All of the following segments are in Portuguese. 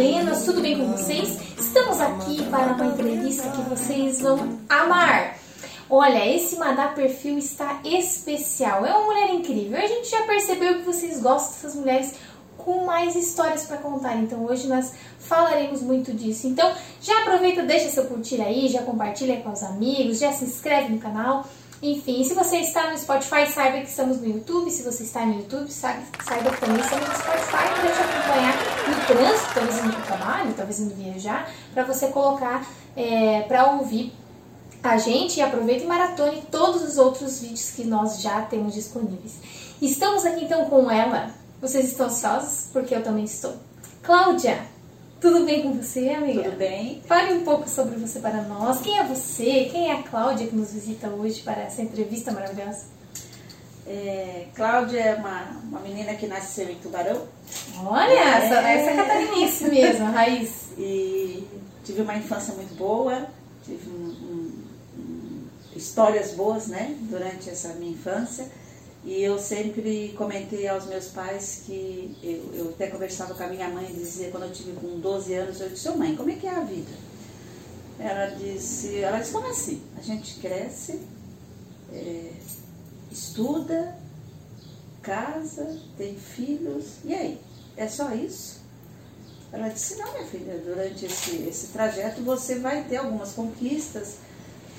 Madalenas, tudo bem com vocês? Estamos aqui para uma entrevista que vocês vão amar. Olha, esse Madá Perfil está especial, é uma mulher incrível. A gente já percebeu que vocês gostam dessas mulheres com mais histórias para contar. Então hoje nós falaremos muito disso. Então já aproveita, deixa seu curtir aí, já compartilha com os amigos, já se inscreve no canal. Enfim, se você está no Spotify, saiba que estamos no YouTube. Se você está no YouTube, saiba, que também estamos no Spotify para te acompanhar no trânsito, talvez indo para o trabalho, talvez indo viajar, para você colocar é, para ouvir a gente e aproveite e maratone todos os outros vídeos que nós já temos disponíveis. Estamos aqui então com ela. Vocês estão ansiosos? Porque eu também estou. Cláudia, tudo bem com você, amiga? Tudo bem. Fale um pouco sobre você para nós. Quem é você? Quem é a Cláudia que nos visita hoje para essa entrevista maravilhosa? É, Cláudia é uma, uma menina que nasceu em Tubarão. Olha, é. essa, essa é catarinense mesmo, a raiz. E tive uma infância muito boa, tive um, um, um, histórias boas, né, durante essa minha infância. E eu sempre comentei aos meus pais que eu, eu até conversava com a minha mãe e dizia, quando eu tive com 12 anos, eu disse, mãe, como é que é a vida? Ela disse, ela disse, como assim? A gente cresce, é, estuda, casa, tem filhos, e aí? É só isso? Ela disse, não, minha filha, durante esse, esse trajeto você vai ter algumas conquistas,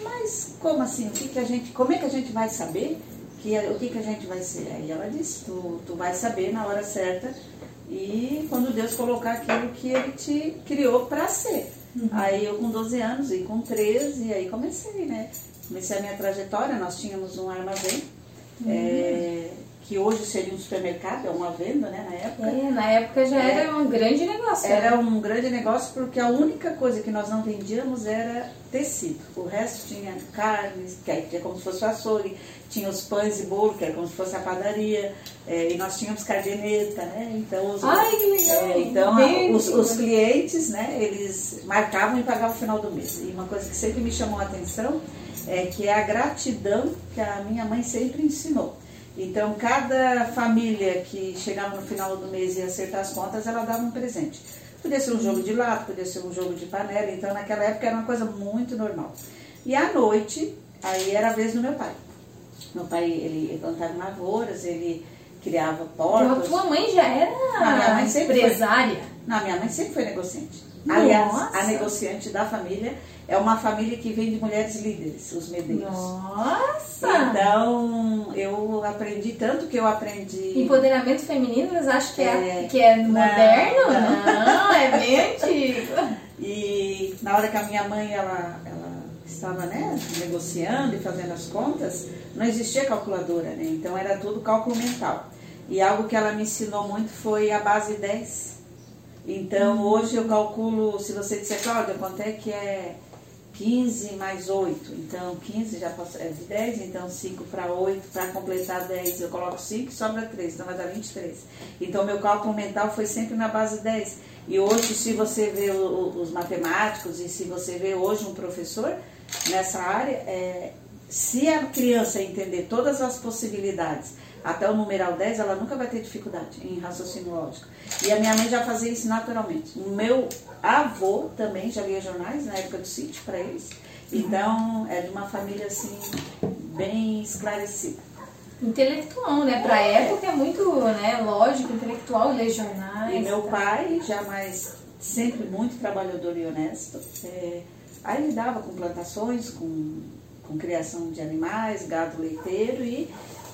mas como assim? O que, que a gente, como é que a gente vai saber que, o que, que a gente vai ser? Aí ela disse, tu, tu vai saber na hora certa e quando Deus colocar aquilo que Ele te criou para ser. Uhum. Aí eu com 12 anos e com 13, aí comecei, né? Comecei a minha trajetória, nós tínhamos um armazém. É, que hoje seria um supermercado, é uma venda, né, na época. É, na época já é, era um grande negócio. Era um grande negócio porque a única coisa que nós não vendíamos era tecido. O resto tinha carnes, que tinha como se fosse o açougue, tinha os pães e bolo, que era como se fosse a padaria, é, e nós tínhamos caderneta, né? Então, os, Ai, que legal! É, então, a, os, os, clientes, né, eles marcavam e pagavam no final do mês. E uma coisa que sempre me chamou a atenção é que é a gratidão que a minha mãe sempre ensinou. Então, cada família que chegava no final do mês e ia acertar as contas, ela dava um presente. Podia ser um jogo de lata, podia ser um jogo de panela. Então, naquela época era uma coisa muito normal. E à noite, aí era a vez do meu pai. Meu pai, ele plantava lavouras, ele criava porcos. Então, a tua mãe já era minha mãe sempre empresária? Foi, não, minha mãe sempre foi negociante. Aliás, Nossa. a negociante da família é uma família que vem de mulheres líderes, os medeiros. Nossa! Então, eu aprendi tanto que eu aprendi. Empoderamento feminino, mas acho que é, é que é moderno? Não, não é bem antigo. E na hora que a minha mãe ela, ela estava né, negociando e fazendo as contas, não existia calculadora, né? Então era tudo cálculo mental. E algo que ela me ensinou muito foi a base 10. Então uhum. hoje eu calculo, se você disser, Cláudia, quanto é que é 15 mais 8, então 15 já é de 10, então 5 para 8, para completar 10 eu coloco 5 e sobra 3, então vai dar 23. Então meu cálculo mental foi sempre na base 10. E hoje, se você vê o, os matemáticos e se você vê hoje um professor nessa área, é, se a criança entender todas as possibilidades até o numeral 10, ela nunca vai ter dificuldade em raciocínio lógico. E a minha mãe já fazia isso naturalmente. O meu avô também já lia jornais na época do sítio para eles. Então, é de uma família assim, bem esclarecida. Intelectual, né? Pra é. época é muito né, lógico, intelectual, ler jornais. E meu tá. pai, já mais, sempre muito trabalhador e honesto, é, aí lidava com plantações, com, com criação de animais, gado leiteiro e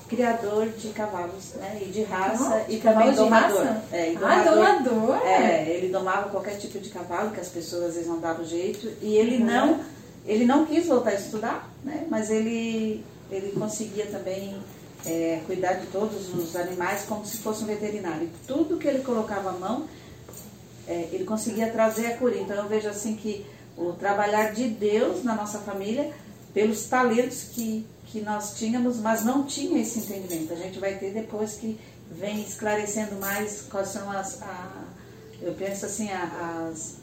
criador de cavalos, né? E de raça oh, e também domador. É, e domador. Ah, domador. É, ele domava qualquer tipo de cavalo que as pessoas às vezes não davam jeito e ele uhum. não ele não quis voltar a estudar, né? Mas ele ele conseguia também é, cuidar de todos os animais como se fosse um veterinário. E tudo que ele colocava a mão, é, ele conseguia trazer a cura. Então eu vejo assim que o trabalhar de Deus na nossa família pelos talentos que que nós tínhamos, mas não tinha esse entendimento. A gente vai ter depois que vem esclarecendo mais quais são as. A, eu penso assim, as,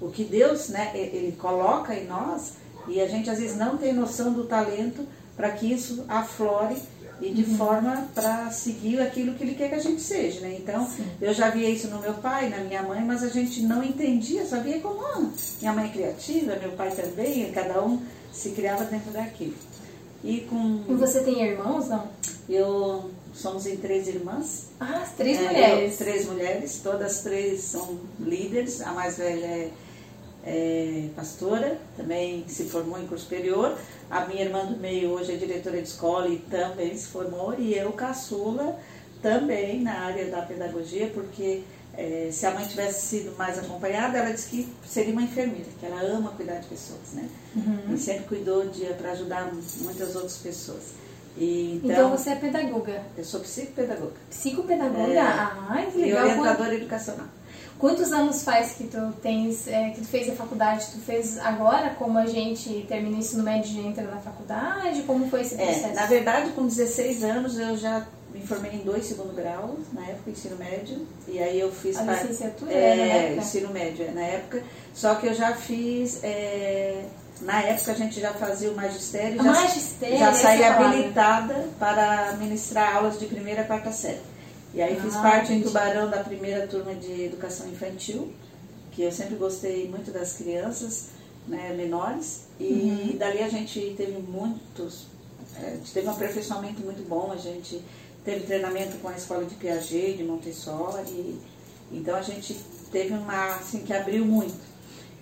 o que Deus né, ele coloca em nós e a gente às vezes não tem noção do talento para que isso aflore e de uhum. forma para seguir aquilo que ele quer que a gente seja, né? Então, Sim. eu já via isso no meu pai, na minha mãe, mas a gente não entendia, só via como ah, minha mãe é criativa, meu pai também, cada um se criava dentro daquilo. E com E você tem irmãos, não? Eu somos em três irmãs. Ah, três é, mulheres. Eu, três mulheres, todas três são líderes, a mais velha é é pastora, também se formou em curso superior. A minha irmã do meio hoje é diretora de escola e também se formou. E eu, caçula, também na área da pedagogia, porque é, se a mãe tivesse sido mais acompanhada, ela disse que seria uma enfermeira, que ela ama cuidar de pessoas, né? Uhum. E sempre cuidou para ajudar muitas outras pessoas. E, então, então, você é pedagoga? Eu sou psicopedagoga. Psicopedagoga? É, ah, que legal. E orientadora educacional. Quantos anos faz que tu tens, é, que tu fez a faculdade? Tu fez agora, como a gente termina o ensino médio e entra na faculdade? Como foi esse é, processo? É, na verdade, com 16 anos eu já me formei em dois segundo grau, na época, ensino médio. E aí eu fiz... A par... licenciatura? É, ensino médio, é, na época. Só que eu já fiz... É, na época a gente já fazia o magistério, já, magistério, já saía habilitada para ministrar aulas de primeira a quarta série. E aí fiz ah, parte em Tubarão da primeira turma de educação infantil, que eu sempre gostei muito das crianças né, menores. E uhum. dali a gente teve muitos, é, gente teve um aperfeiçoamento muito bom, a gente teve treinamento com a escola de Piaget, de Montessori. Então a gente teve uma, assim, que abriu muito.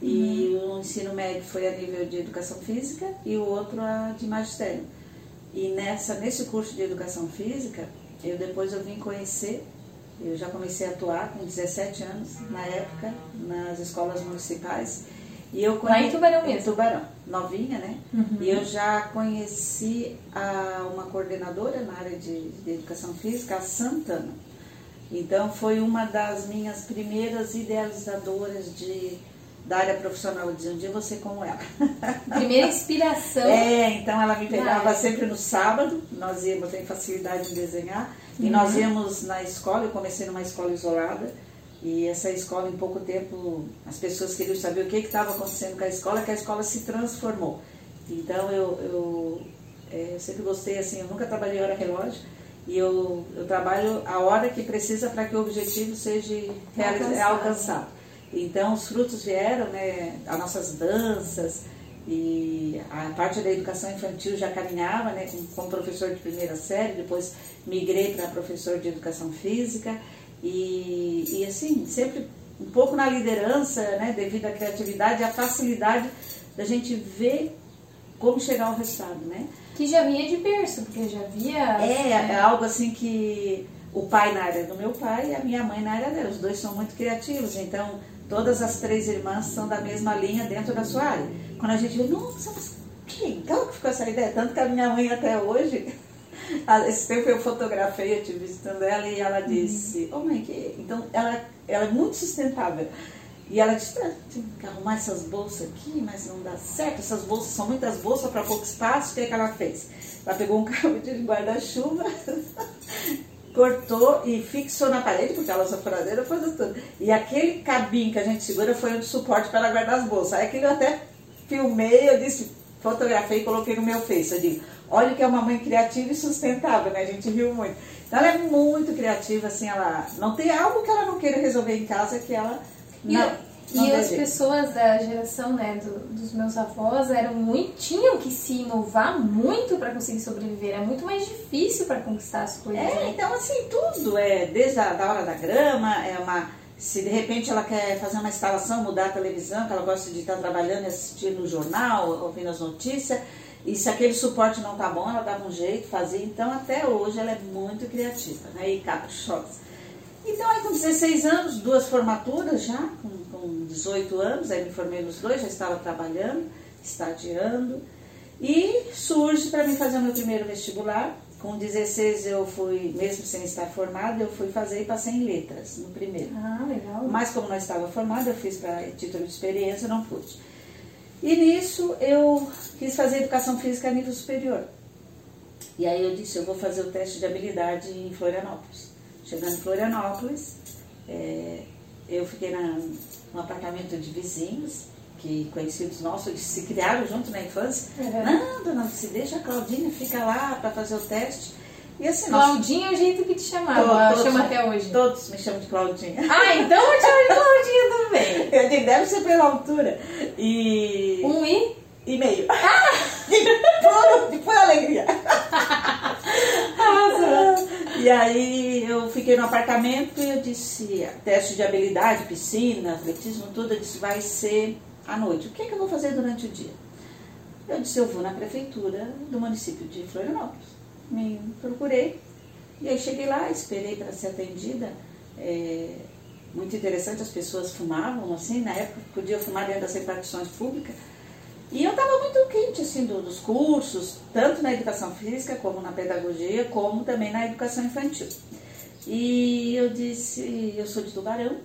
E uhum. o ensino médio foi a nível de educação física e o outro a de magistério. E nessa, nesse curso de educação física, eu depois eu vim conhecer, eu já comecei a atuar com 17 anos, na época, nas escolas municipais. E eu conheci, Lá em Tubarão mesmo? Tubarão, novinha, né? Uhum. E eu já conheci a, uma coordenadora na área de, de educação física, a Santana. Então foi uma das minhas primeiras idealizadoras de da área profissional, de um dia você como ela. Primeira inspiração. é, então ela me pegava sempre no sábado, nós íamos, tem facilidade em desenhar, uhum. e nós íamos na escola, eu comecei numa escola isolada, e essa escola, em pouco tempo, as pessoas queriam saber o que estava acontecendo com a escola, que a escola se transformou. Então eu, eu, é, eu sempre gostei assim, eu nunca trabalhei hora relógio, e eu, eu trabalho a hora que precisa para que o objetivo seja alcançado. alcançado. Então, os frutos vieram, né, as nossas danças, e a parte da educação infantil já caminhava, né, como professor de primeira série, depois migrei para professor de educação física, e, e assim, sempre um pouco na liderança, né, devido à criatividade e à facilidade da gente ver como chegar ao resultado, né? Que já vinha de berço, porque já via... É, é algo assim que o pai na área do meu pai e a minha mãe na área dela, os dois são muito criativos, então Todas as três irmãs são da mesma linha dentro da sua área. Quando a gente vê, nossa, mas que legal que ficou essa ideia. Tanto que a minha mãe até hoje, esse tempo eu fotografei, eu tive visitando ela e ela disse, oh mãe, que... então ela, ela é muito sustentável. E ela disse, ah, tem que arrumar essas bolsas aqui, mas não dá certo, essas bolsas são muitas bolsas para pouco espaço, o que, é que ela fez? Ela pegou um cabo de guarda-chuva cortou e fixou na parede, porque ela usa furadeira, fazia tudo. E aquele cabinho que a gente segura foi um suporte para ela guardar as bolsas. Aí aquilo eu até filmei, eu disse, fotografei e coloquei no meu Face. Eu digo, olha que é uma mãe criativa e sustentável, né? A gente riu muito. Então ela é muito criativa, assim, ela não tem algo que ela não queira resolver em casa que ela não, e as pessoas da geração né, do, dos meus avós eram muito, tinham que se inovar muito para conseguir sobreviver. É muito mais difícil para conquistar as coisas. É, né? então assim, tudo é desde a da hora da grama, é uma. Se de repente ela quer fazer uma instalação, mudar a televisão, que ela gosta de estar trabalhando e assistindo o jornal, ouvindo as notícias, e se aquele suporte não tá bom, ela dava um jeito, fazia. Então até hoje ela é muito criativa, né? E caprichosa. Então aí com 16 anos, duas formaturas já, com, com 18 anos, aí me formei nos dois, já estava trabalhando, estagiando. E surge para mim fazer o meu primeiro vestibular. Com 16 eu fui, mesmo sem estar formada, eu fui fazer e passei em letras no primeiro. Ah, legal. Mas como não estava formada, eu fiz para título de experiência, não pude. E nisso eu quis fazer educação física a nível superior. E aí eu disse, eu vou fazer o teste de habilidade em Florianópolis. Chegando em Florianópolis, é, eu fiquei na, num apartamento de vizinhos, que conhecidos nossos, eles se criaram junto na infância. Uhum. Não, dona, se deixa a Claudinha, fica lá para fazer o teste. E assim, Claudinha é o jeito que te chamava, todos, chama até hoje. Todos me chamam de Claudinha. Ah, então eu te chamo de Claudinha também. Eu digo, deve ser pela altura. E. Um i? e meio. puro, de pura alegria. E aí eu fiquei no apartamento e eu disse, teste de habilidade, piscina, atletismo, tudo, eu disse, vai ser à noite. O que é que eu vou fazer durante o dia? Eu disse, eu vou na prefeitura do município de Florianópolis. Me procurei e aí cheguei lá, esperei para ser atendida. É, muito interessante, as pessoas fumavam, assim, na época podia fumar dentro das repartições públicas. E eu estava muito quente, assim, do- dos cursos, tanto na educação física, como na pedagogia, como também na educação infantil. E eu disse, eu sou de Tubarão,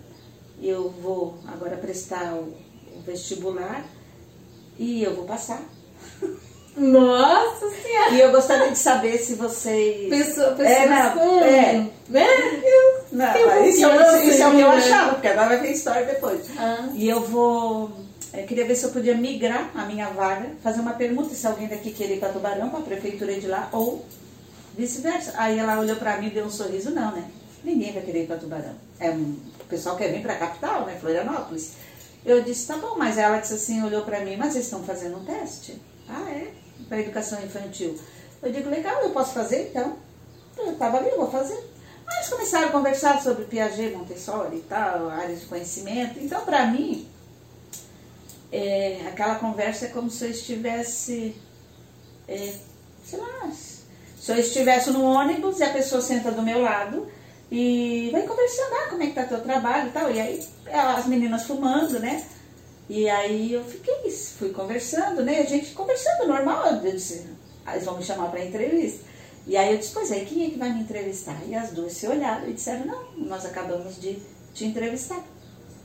eu vou agora prestar o, o vestibular e eu vou passar. Nossa Senhora! E eu gostaria de saber se vocês... Pessoa, pessoas É, não, com... é. Né? Não, Tenho mas isso, é o- confiança isso é o que eu né? achava, porque agora vai ter história depois. Ah. E eu vou. Eu queria ver se eu podia migrar a minha vaga, fazer uma pergunta se alguém daqui queria ir para Tubarão, para a prefeitura de lá, ou vice-versa. Aí ela olhou para mim e deu um sorriso: não, né? Ninguém vai querer ir para Tubarão. É um, o pessoal quer vir para a capital, né? Florianópolis. Eu disse: tá bom, mas ela disse assim: olhou para mim, mas vocês estão fazendo um teste? Ah, é? Para educação infantil. Eu digo: legal, eu posso fazer então? Eu estava ali, eu vou fazer. Aí eles começaram a conversar sobre Piaget, Montessori e tal, áreas de conhecimento. Então, para mim, é, aquela conversa é como se eu estivesse, é, sei lá, se eu estivesse no ônibus e a pessoa senta do meu lado e vai conversando, ah, como é que tá teu trabalho e tal. E aí as meninas fumando, né? E aí eu fiquei, fui conversando, né? A gente conversando normal. Eu disse, eles vão me chamar para entrevista. E aí eu disse, pois é, quem é que vai me entrevistar? E as duas se olharam e disseram, não, nós acabamos de te entrevistar.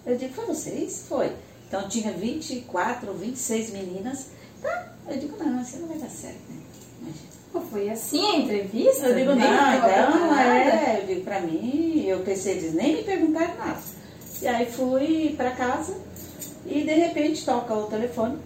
Eu digo, foi vocês? Foi. Então tinha 24 ou 26 meninas. Tá, eu digo, não, isso não vai dar certo, né? Imagina. Pô, Foi assim a entrevista? Eu digo, não, então é, eu digo pra mim, eu pensei, eles nem me perguntaram nada. E aí fui pra casa e de repente toca o telefone.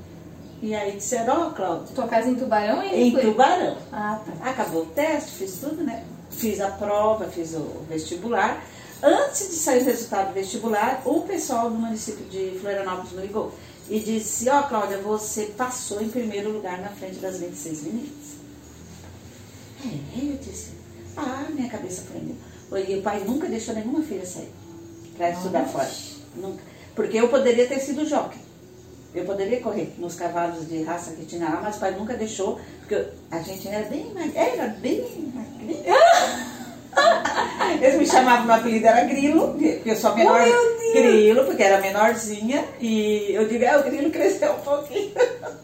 E aí disseram, ó, Cláudia, Tua casa em Tubarão e em? Tubarão. Ah, tá. Acabou o teste, fiz tudo, né? Fiz a prova, fiz o vestibular. Antes de sair o resultado do vestibular, o pessoal do município de Florianópolis me ligou e disse: Ó, Cláudia, você passou em primeiro lugar na frente das 26 meninas. É, eu disse: Ah, minha cabeça prendeu. E o pai nunca deixou nenhuma filha sair para estudar fora. Nunca. Porque eu poderia ter sido jockey. Eu poderia correr nos cavalos de raça que tinha lá, mas o pai nunca deixou, porque a gente era bem mag- era bem. Eles me chamavam, meu apelido era Grilo, porque eu sou a menor. Oh! Grilo, porque era menorzinha, e eu digo, é, o Grilo cresceu um pouquinho.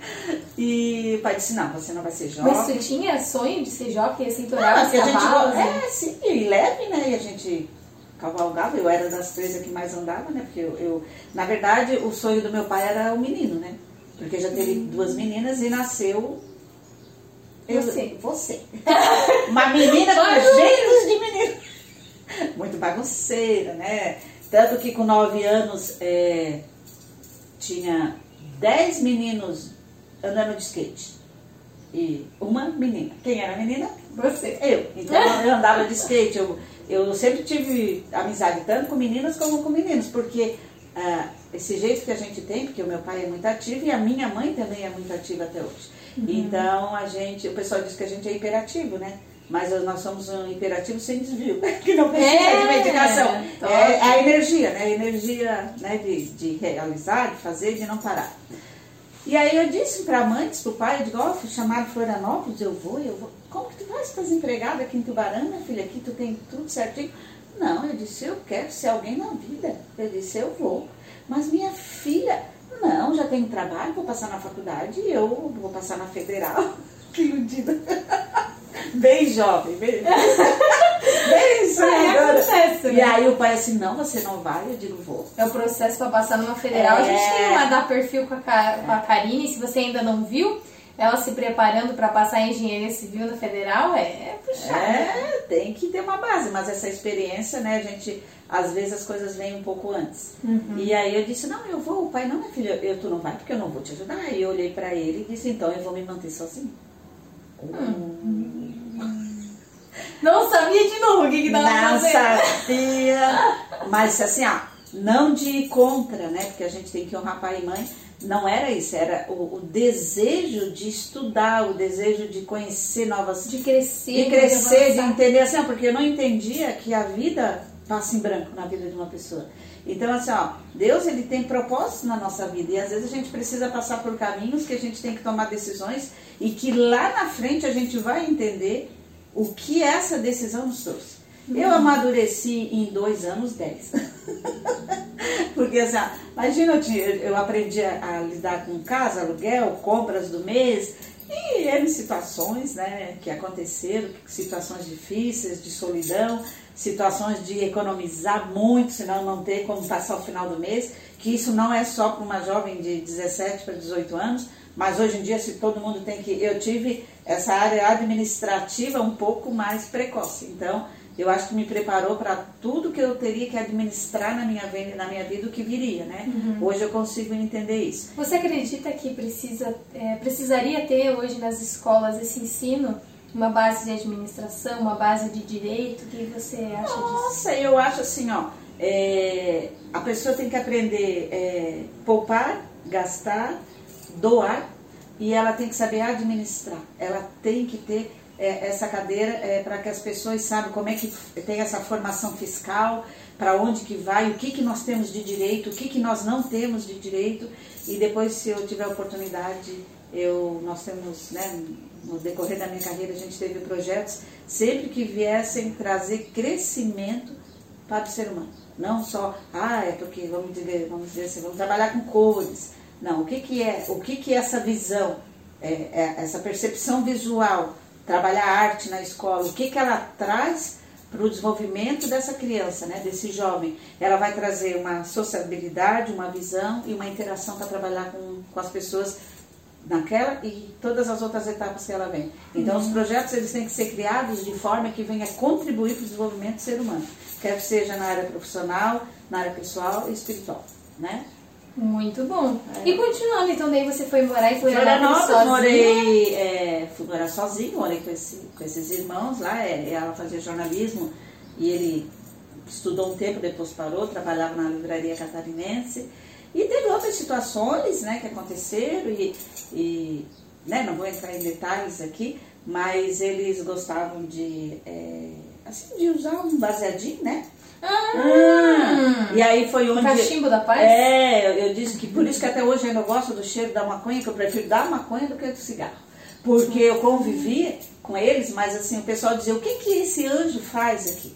E o pai disse, não, você não vai ser Mas jovem. tu tinha sonho de ser jockey, assim, Não, torava os porque a gente cavalos? go- né? É, sim, e leve, né? E a gente cavalgava, eu era das três que mais andava, né? Porque eu, eu- na verdade, o sonho do meu pai era o menino, né? Porque já teve duas meninas e nasceu. eu- Você. Você. Uma menina com jeitos de menino. Muito bagunceira, né? Tanto que com nove anos é, tinha dez meninos andando de skate. E uma menina. Quem era a menina? Você. Eu. Então eu andava de skate. Eu, eu sempre tive amizade tanto com meninas como com meninos, porque ah, esse jeito que a gente tem, porque o meu pai é muito ativo e a minha mãe também é muito ativa até hoje. Então a gente, o pessoal diz que a gente é hiperativo, né? Mas nós somos um hiperativo sem desvio, que não precisa É, de medicação. top. É a energia, né? A energia né, de, de realizar, de fazer, de não parar. E aí eu disse pra mãe, disse pro pai, eu digo, ó, fui chamado Florianópolis, eu vou, eu vou. Como que tu vai? Tá desempregada aqui em Tubarão, minha filha? Aqui tu tem tudo certinho. Não, eu disse, eu quero ser alguém na vida. Eu disse, eu vou. Mas minha filha, não, já tenho trabalho, vou passar na faculdade e eu vou passar na federal. Que iludida. Bem jovem, bem, bem sonhadora. acontece, E né? aí o pai assim, não, você não vai? Eu digo, vou. É o processo para passar numa federal. A gente É. tem uma da perfil com a, com a Karine. Se você ainda não viu, ela se preparando para passar em engenharia civil na federal, é, é puxado. É, tem que ter uma base, mas essa experiência, né, a gente, às vezes as coisas vêm um pouco antes. E aí eu disse, não, eu vou, o pai, não, minha filha, eu, tu não vai porque eu não vou te ajudar. Aí eu olhei pra ele e disse, então eu vou me manter sozinho. Não sabia de novo o que, que tava Não fazendo. sabia. Mas assim, ó, não de contra, né? Porque a gente tem que honrar pai e mãe. Não era isso, era o, o desejo de estudar, o desejo de conhecer novas. De crescer, de crescer, de entender assim, ó, porque eu não entendia que a vida passa em branco na vida de uma pessoa. Então, assim, ó, Deus ele tem propósitos na nossa vida e às vezes a gente precisa passar por caminhos que a gente tem que tomar decisões e que lá na frente a gente vai entender o que essa decisão nos trouxe. Eu amadureci em dois anos, dez. Porque assim, imagina, eu, eu aprendi a, a lidar com casa, aluguel, compras do mês, e eram situações né, que aconteceram, situações difíceis, de solidão, situações de economizar muito, senão não ter como passar o final do mês, que isso não é só para uma jovem de 17 para 18 anos, mas hoje em dia se todo mundo tem que. Eu tive essa área administrativa um pouco mais precoce. Então, eu acho que me preparou para tudo que eu teria que administrar na minha, na minha vida, o que viria, né? Hoje eu consigo entender isso. Você acredita que precisa, é, precisaria ter hoje nas escolas esse ensino, uma base de administração, uma base de direito? O que você acha disso? Nossa, eu acho assim, ó, é, a pessoa tem que aprender é, poupar, gastar, doar e ela tem que saber administrar. Ela tem que ter é, essa cadeira é, para que as pessoas saibam como é que tem essa formação fiscal, para onde que vai, o que, que nós temos de direito, o que, que nós não temos de direito e depois se eu tiver oportunidade, eu, nós temos, né, no decorrer da minha carreira a gente teve projetos sempre que viessem trazer crescimento para o ser humano. Não só, ah, é porque vamos dizer, vamos dizer assim, vamos trabalhar com cores. Não, o que, que é, o que, que é essa visão, é, é essa percepção visual, trabalhar arte na escola, o que, que ela traz para o desenvolvimento dessa criança, né, desse jovem. Ela vai trazer uma sociabilidade, uma visão e uma interação para trabalhar com, com as pessoas naquela e todas as outras etapas que ela vem. Então, os projetos eles têm que ser criados de forma que venha contribuir para o desenvolvimento do ser humano, quer que seja na área profissional, na área pessoal e espiritual, né? Muito bom. É. E continuando, então daí você foi morar em Florianópolis sozinha? morei, é, fui morar sozinho, morei com, esse, com esses irmãos lá, é, ela fazia jornalismo e ele estudou um tempo, depois parou, trabalhava na livraria catarinense. E teve outras situações né, que aconteceram e, e né, não vou entrar em detalhes aqui, mas eles gostavam de, é, assim, de usar um baseadinho, né? Ah, E aí foi onde... Cachimbo da paz? É, eu, disse que por isso que até hoje eu ainda gosto do cheiro da maconha, que eu prefiro da maconha do que do cigarro. Porque eu convivi com eles, mas assim, o pessoal dizia, o que, que esse anjo faz aqui?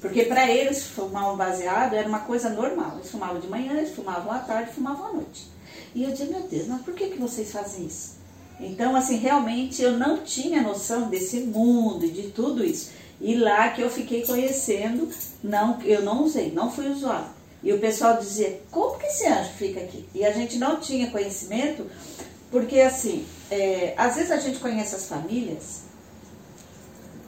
Porque para eles fumar um baseado era uma coisa normal. Eles fumavam de manhã, eles fumavam à tarde, fumavam à noite. E eu dizia, meu Deus, mas por que, que vocês fazem isso? Então, assim, realmente eu não tinha noção desse mundo e de tudo isso. E lá que eu fiquei conhecendo, não, eu não usei, não fui usuário. E o pessoal dizia, como que esse anjo fica aqui? E a gente não tinha conhecimento, porque assim, é, às vezes a gente conhece as famílias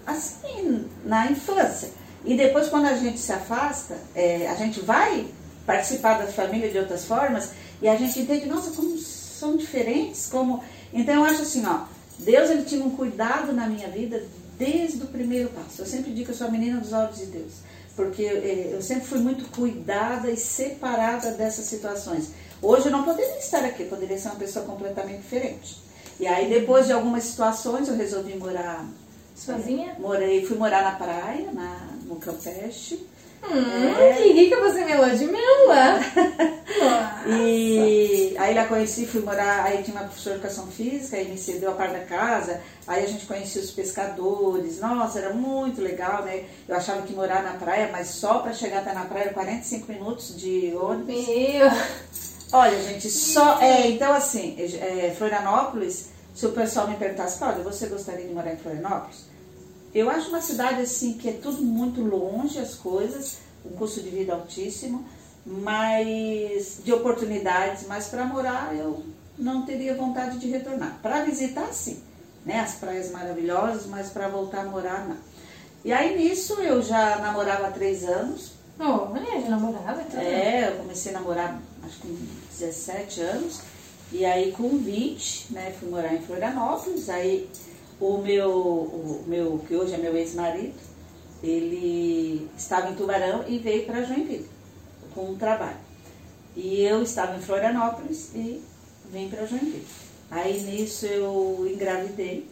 assim, na infância. E depois, quando a gente se afasta, é, a gente vai participar da família de outras formas e a gente entende, nossa, como são diferentes, como... Então, eu acho assim, ó, Deus, ele tinha um cuidado na minha vida desde o primeiro passo. Eu sempre digo que eu sou a menina dos olhos de Deus, porque é, eu sempre fui muito cuidada e separada dessas situações. Hoje eu não poderia estar aqui, eu poderia ser uma pessoa completamente diferente. E aí, depois de algumas situações, eu resolvi morar Sozinha? Morei, fui morar na praia, na, no Campeche. Hum, É. que rica você me de mel lá. Nossa. E aí lá conheci, fui morar, aí tinha uma professora de educação física, aí me cedeu a parte da casa, aí a gente conhecia os pescadores, nossa, era muito legal, né? Eu achava que morar na praia, mas só para chegar até na praia era 45 minutos de ônibus. Meu. Olha, gente, só. É, então assim, é, Florianópolis, se o pessoal me perguntasse, Cláudia, você gostaria de morar em Florianópolis? Eu acho uma cidade assim que é tudo muito longe as coisas, um custo de vida altíssimo, mas de oportunidades, mas para morar eu não teria vontade de retornar. Para visitar sim, né? As praias maravilhosas, mas para voltar a morar não. E aí nisso eu já namorava há três anos, Olha, já namorava tudo. é, eu comecei a namorar acho que com 17 anos. E aí com 20, né, fui morar em Florianópolis. Aí o meu, o meu que hoje é meu ex-marido, ele estava em Tubarão e veio para Joinville com um trabalho. E eu estava em Florianópolis e vim para Joinville. Aí nisso eu engravidei.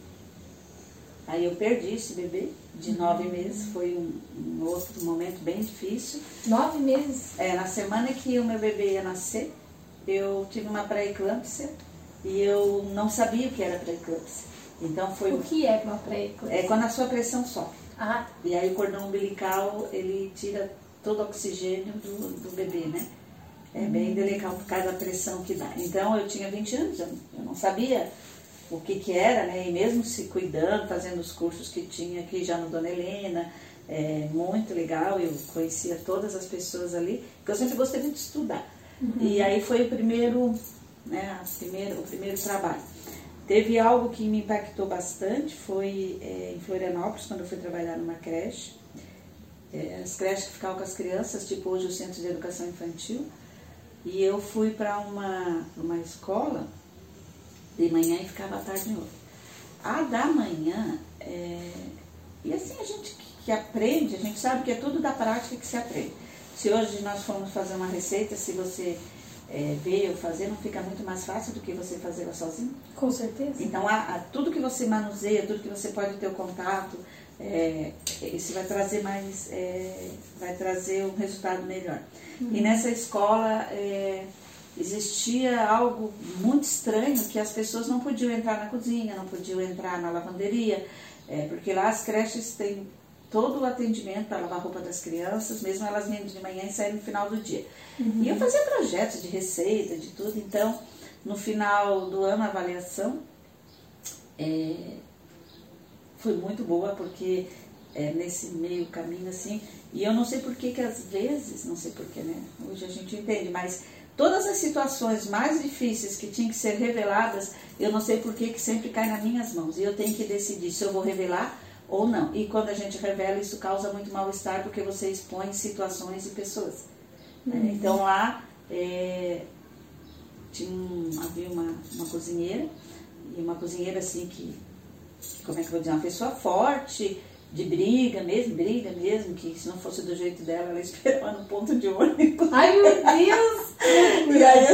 Aí eu perdi esse bebê de nove uhum. meses, foi um, um, outro momento bem difícil. Nove meses? É, na semana que o meu bebê ia nascer, eu tive uma pré-eclâmpsia e eu não sabia o que era pré-eclâmpsia. Então foi o que é uma pré-eclâmpsia? É quando a sua pressão sobe. Ah. E aí o cordão umbilical ele tira todo o oxigênio do, do bebê, né? É bem delicado por causa da pressão que dá. Então eu tinha 20 anos, eu, eu não sabia o que que era, né? E mesmo se cuidando, fazendo os cursos que tinha aqui já no Dona Helena, é muito legal, eu conhecia todas as pessoas ali, porque eu sempre gostei muito de estudar. Uhum. E aí foi o primeiro, né, primeiro, o primeiro trabalho. Teve algo que me impactou bastante, foi é, em Florianópolis, quando eu fui trabalhar numa creche. É, as creches que ficavam com as crianças, tipo hoje o Centro de Educação Infantil. E eu fui para uma, uma escola de manhã e ficava à tarde em outra. A da manhã, é, e assim a gente que, aprende, a gente sabe que é tudo da prática que se aprende. Se hoje nós formos fazer uma receita, se você é, ver ou fazer, não fica muito mais fácil do que você fazer ela sozinho? Com certeza. Então, a, a, tudo que você manuseia, tudo que você pode ter o contato, é, isso vai trazer mais, é, vai trazer um resultado melhor. Uhum. E nessa escola é, existia algo muito estranho que as pessoas não podiam entrar na cozinha, não podiam entrar na lavanderia, é, porque lá as creches têm todo o atendimento para lavar a roupa das crianças, mesmo elas vindo de manhã e saindo no final do dia. Uhum. E eu fazia projetos de receita, de tudo, então no final do ano a avaliação é, foi muito boa, porque é, nesse meio caminho assim, e eu não sei por que que às vezes, não sei porquê, né? Hoje a gente entende, mas todas as situações mais difíceis que tinham que ser reveladas, eu não sei por que que sempre cai nas minhas mãos. E eu tenho que decidir se eu vou revelar ou não. E quando a gente revela, isso causa muito mal-estar porque você expõe situações e pessoas. Né? Então lá é, tinha um, havia uma, uma cozinheira, e uma cozinheira assim que, como é que eu vou dizer, uma pessoa forte, de briga mesmo, briga mesmo, que se não fosse do jeito dela, ela esperava no ponto de ônibus. Ai meu Deus! e aí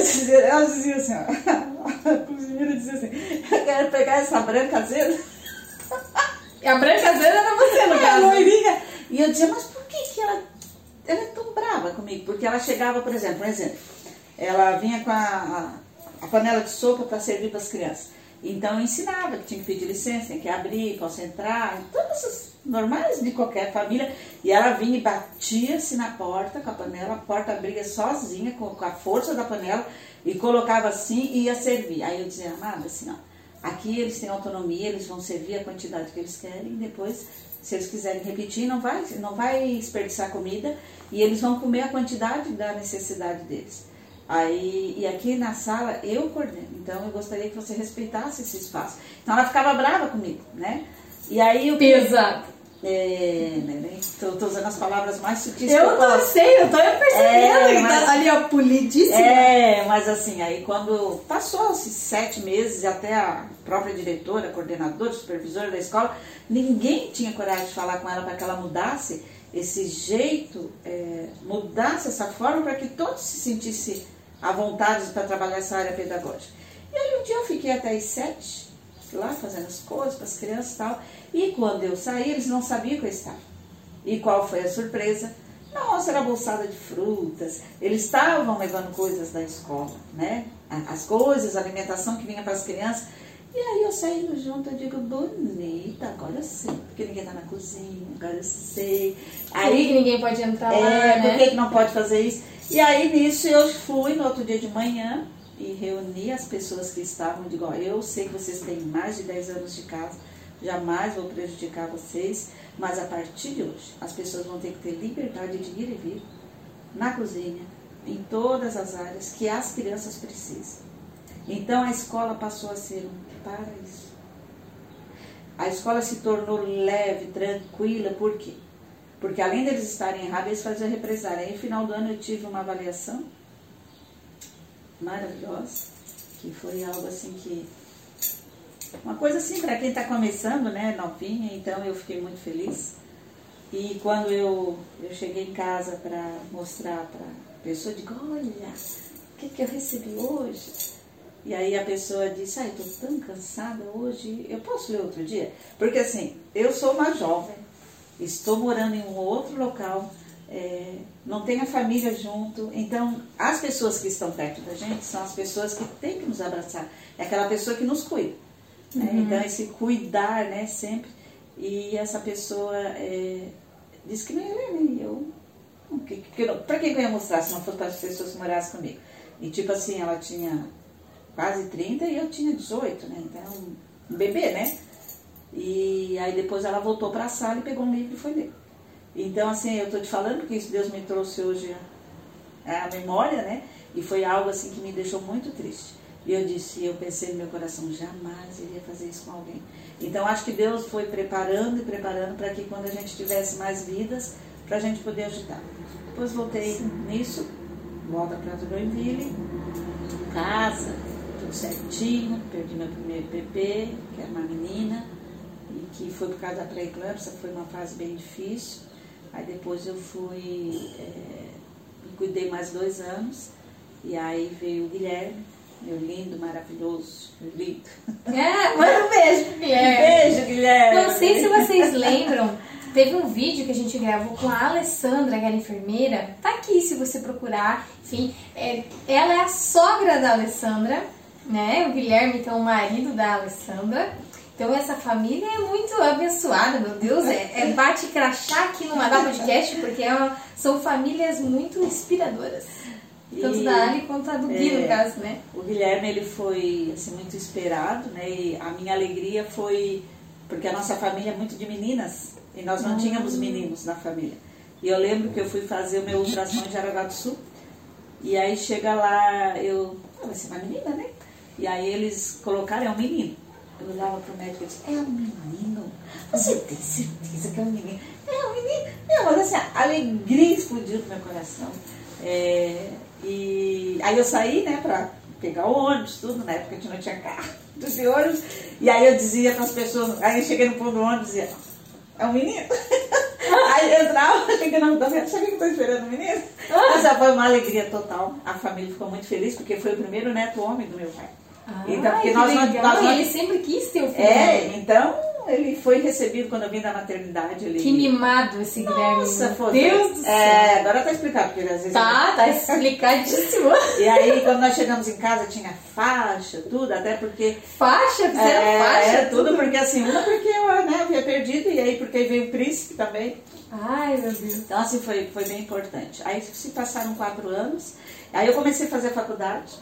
ela dizia assim, ó, a cozinheira dizia assim, eu quero pegar essa branca azeda. E a branca azeda era você, no caso. loirinha. E eu dizia, mas por que, que ela, ela é tão brava comigo? Porque ela chegava, por exemplo, por exemplo, ela vinha com a, a, a panela de sopa para servir para as crianças. Então eu ensinava que tinha que pedir licença, tem que abrir, posso entrar, todas essas normais de qualquer família. E ela vinha e batia-se na porta com a panela, a porta abria sozinha, com, com a força da panela, e colocava assim e ia servir. Aí eu dizia, amada, assim, ó, aqui eles têm autonomia, eles vão servir a quantidade que eles querem, depois, se eles quiserem repetir, não vai, não vai desperdiçar comida, e eles vão comer a quantidade da necessidade deles. Aí, e aqui na sala eu coordeno, então eu gostaria que você respeitasse esse espaço. Então ela ficava brava comigo, né? E aí o Pesado. É, né, tô, usando as palavras mais sutis eu que eu posso. sei, eu tô percebendo é, mas, tá ali, ó, polidíssima. É, mas assim, aí quando passou esses sete meses, até a própria diretora, coordenadora, supervisora da escola, ninguém tinha coragem de falar com ela para que ela mudasse esse jeito, é, mudasse essa forma para que todos se sentissem à vontade para trabalhar essa área pedagógica. E aí um dia eu fiquei até as sete, lá fazendo as coisas para as crianças e tal. E quando eu saí, eles não sabiam que eu estava. E qual foi a surpresa? Nossa, era bolsada de frutas. Eles estavam levando coisas da escola, né? As coisas, a alimentação que vinha para as crianças. E aí eu saindo junto, eu digo, bonita, agora eu sei. Porque ninguém está na cozinha, agora eu sei. Aí que ninguém pode entrar é, lá, né? Por que não pode fazer isso? E aí nisso eu fui no outro dia de manhã e reuni as pessoas que estavam, digo, eu sei que vocês têm mais de 10 anos de casa, jamais vou prejudicar vocês, mas a partir de hoje as pessoas vão ter que ter liberdade de ir e vir na cozinha, em todas as áreas que as crianças precisam. Então a escola passou a ser um paraíso. A escola se tornou leve, tranquila, por quê? Porque além deles estarem errados, eles faziam represária. Aí no final do ano eu tive uma avaliação maravilhosa, que foi algo assim que Uma coisa assim, para quem está começando, né, novinha, então eu fiquei muito feliz. E quando eu, eu cheguei em casa para mostrar para a pessoa, eu digo, olha, o que, que eu recebi hoje? E aí a pessoa disse, ai, estou tão cansada hoje, eu posso ler outro dia? Porque assim, eu sou uma jovem, estou morando em um outro local, é, não tenho a família junto, então as pessoas que estão perto da gente são as pessoas que têm que nos abraçar, é aquela pessoa que nos cuida. Né? Uhum. Então esse cuidar, né, sempre, e essa pessoa é, disse que não né? eu que, que, para quem eu ia mostrar se não fosse para as pessoas que morassem comigo? E tipo assim, ela tinha quase 30 e eu tinha 18, né? Então, um bebê, né? E aí depois ela voltou para a sala e pegou um livro e foi ler. Então, assim, eu estou te falando porque isso Deus me trouxe hoje a memória, né? E foi algo assim que me deixou muito triste. E eu disse, eu pensei no meu coração, jamais iria fazer isso com alguém. Então, acho que Deus foi preparando e preparando para que quando a gente tivesse mais vidas, para a gente poder ajudar. Depois voltei nisso, volta para Joinville, casa, tudo certinho, perdi meu primeiro bebê, que era uma menina, e que foi por causa da pré-eclâmpsia, foi uma fase bem difícil. Aí depois eu fui, é, cuidei mais dois anos, e aí veio o Guilherme, meu lindo, maravilhoso, lindo. É, manda um beijo, Guilherme. Beijo, Guilherme. Não sei se vocês lembram, teve um vídeo que a gente gravou com a Alessandra, que era enfermeira. Tá aqui se você procurar. Enfim, é, ela é a sogra da Alessandra, né? O Guilherme, então, o marido da Alessandra. Então essa família é muito abençoada, meu Deus, é, é bate crachá aqui no Madá Podcast, porque é uma, são famílias muito inspiradoras. Tanto e, da Ali quanto a do Gui, é, no caso, né? O Guilherme, ele foi assim, muito esperado, né? E a minha alegria foi... Porque a nossa família é muito de meninas, e nós não tínhamos meninos na família. E eu lembro que eu fui fazer o meu ultrassom em Jaraguá do Sul, e aí chega lá, eu... Ah, vai ser uma menina, né? E aí eles colocaram, é um menino. Eu olhava pro médico e disse, é um menino? Você tem certeza que é um menino? É um menino? Não, mas assim, a alegria explodiu no meu coração. É, e aí eu saí, né, pra pegar o ônibus, tudo, na época a gente não tinha carro, de ônibus. E aí eu dizia para as pessoas, aí eu cheguei no ponto do ônibus e dizia, é um menino? aí eu entrava, cheguei tá vendo? Sabe que eu tô esperando o menino? Mas foi uma alegria total. A família ficou muito feliz, porque foi o primeiro neto homem do meu pai. Ah, então, porque nós, nós, nós, ele sempre quis ter o filho. É, então ele foi recebido quando eu vim da maternidade. Ele... Que mimado esse Guilherme. Nossa, Meu Deus do céu. É, agora tá explicado, porque às vezes. Tá, tá explicadíssimo. e aí, quando nós chegamos em casa, tinha faixa, tudo, até porque. Faixa? Fizeram é, faixa? É, tudo, porque assim, uma porque eu né, havia perdido, e aí porque veio o príncipe também. Ai, meu Deus. Então, assim, foi, foi bem importante. Aí se passaram quatro anos, aí eu comecei a fazer faculdade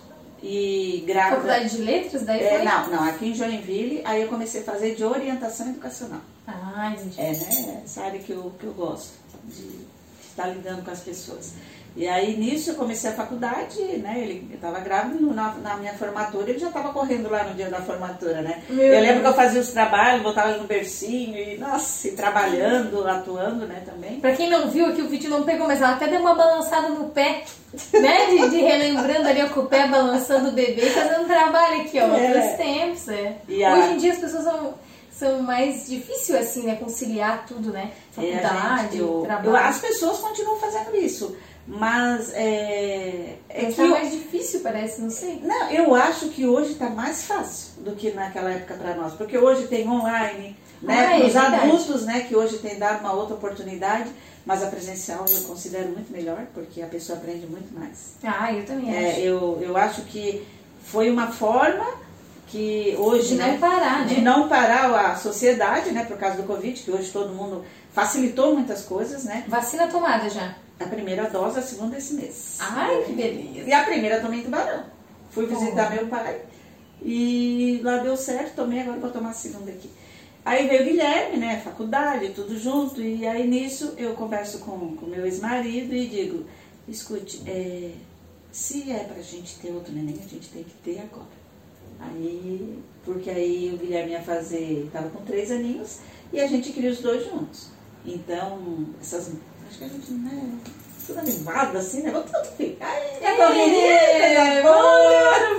e grávida. Faculdade de Letras daí é, Não, não, aqui em Joinville, aí eu comecei a fazer de orientação educacional. Ah, entendi. É, né? Essa área que eu, que eu gosto, de estar lidando com as pessoas. E aí nisso eu comecei a faculdade, né? Ele estava grávido na, na, minha formatura, ele já estava correndo lá no dia da formatura, né? Meu eu lembro que eu fazia os trabalhos, botava ele no bercinho e, nossa, e trabalhando, atuando, né, também. Pra quem não viu aqui, o vídeo não pegou, mas ela até deu uma balançada no pé, né? De, de relembrando ali com o pé balançando o bebê, fazendo trabalho aqui, ó, é. tempos, é. Hoje em dia as pessoas são são mais difícil assim, né, conciliar tudo, né? Faculdade, gente, eu, trabalho. Eu, as pessoas continuam fazendo isso. Mas é. É que tá mais difícil, parece, não sei. Não, eu acho que hoje está mais fácil do que naquela época para nós. Porque hoje tem online, né? Ah, é os adultos, né, que hoje tem dado uma outra oportunidade. Mas a presencial eu considero muito melhor, porque a pessoa aprende muito mais. Ah, eu também é, acho. Eu, eu acho que foi uma forma que hoje. De né, não parar, né? De não parar a sociedade, né? Por causa do Covid, que hoje todo mundo facilitou muitas coisas, né? Vacina tomada já. A primeira dose, a segunda esse mês. Ai, que beleza. E a primeira tomei em Tubarão. Fui visitar oh. meu pai. E lá deu certo, tomei, agora vou tomar a segunda aqui. Aí veio o Guilherme, né, faculdade, tudo junto, e aí nisso eu converso com o meu ex-marido e digo, escute, é, se é pra gente ter outro neném, a gente tem que ter agora. Aí, porque aí o Guilherme ia fazer, estava com três aninhos, e a gente queria os dois juntos. Então, essas acho que a gente, né, tudo animado assim, né? Vamos tudo ficar. Aí, é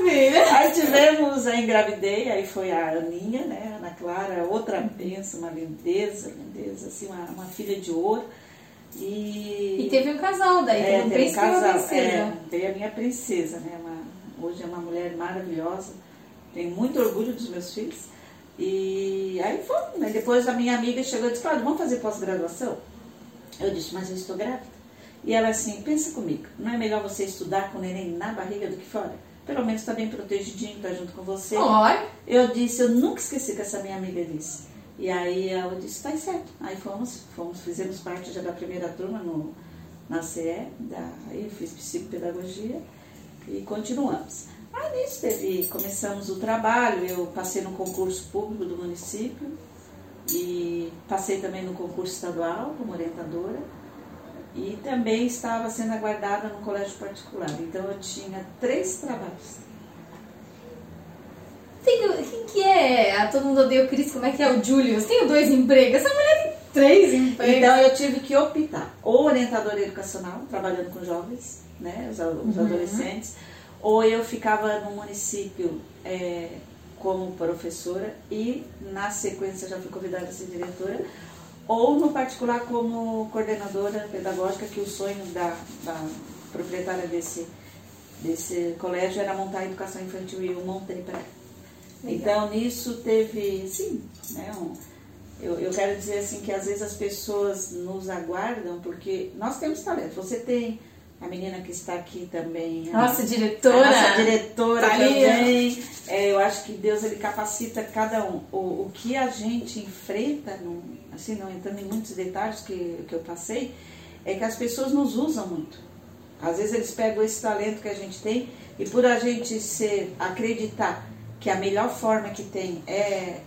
filho. Aí tivemos a engravidez engravidei, aí foi a Aninha, né? Ana Clara, outra benção, uma lindeza, lindeza, assim, uma, uma filha de ouro. E, e teve um casal daí, é, teve um um casal, É, veio a minha princesa, né? Uma, hoje é uma mulher maravilhosa. Tenho muito orgulho dos meus filhos. E aí foi, né? Depois a minha amiga chegou e disse, Claro, vamos fazer pós-graduação? Eu disse, mas eu estou grávida. E ela assim, pensa comigo, não é melhor você estudar com o neném na barriga do que fora? Pelo menos está bem protegidinho, está junto com você. Oi. Eu disse, eu nunca esqueci que essa minha amiga disse. E aí ela disse, tá certo. Aí fomos, fomos, fizemos parte já da primeira turma no, na CE, da, aí eu fiz psicopedagogia e continuamos. Aí nisso teve, começamos o trabalho, eu passei no concurso público do município e passei também no concurso estadual como orientadora e também estava sendo aguardada no colégio particular. Então eu tinha três trabalhos. Tem, quem que é? Ah, todo mundo odeia o Cris, como é que é o Julius? Tenho dois empregos. Essa mulher tem três empregos. Então eu tive que optar. Ou orientadora educacional, trabalhando com jovens, né, os, os uhum. adolescentes, ou eu ficava no município é, como professora e na sequência já fui convidada a ser diretora, ou no particular como coordenadora pedagógica, que o sonho da, da proprietária desse, desse colégio era montar a educação infantil e eu montei para ela. Então, nisso teve, sim, né, um, eu, eu quero dizer assim que às vezes as pessoas nos aguardam porque nós temos talento. Você tem a menina que está aqui também. Nossa, a, diretora. A nossa diretora tá também. É, eu acho que Deus ele capacita cada um. O, o que a gente enfrenta, não, assim, não entrando em muitos detalhes que, que eu passei, é que as pessoas nos usam muito. Às vezes eles pegam esse talento que a gente tem e por a gente ser, acreditar que a melhor forma que tem é,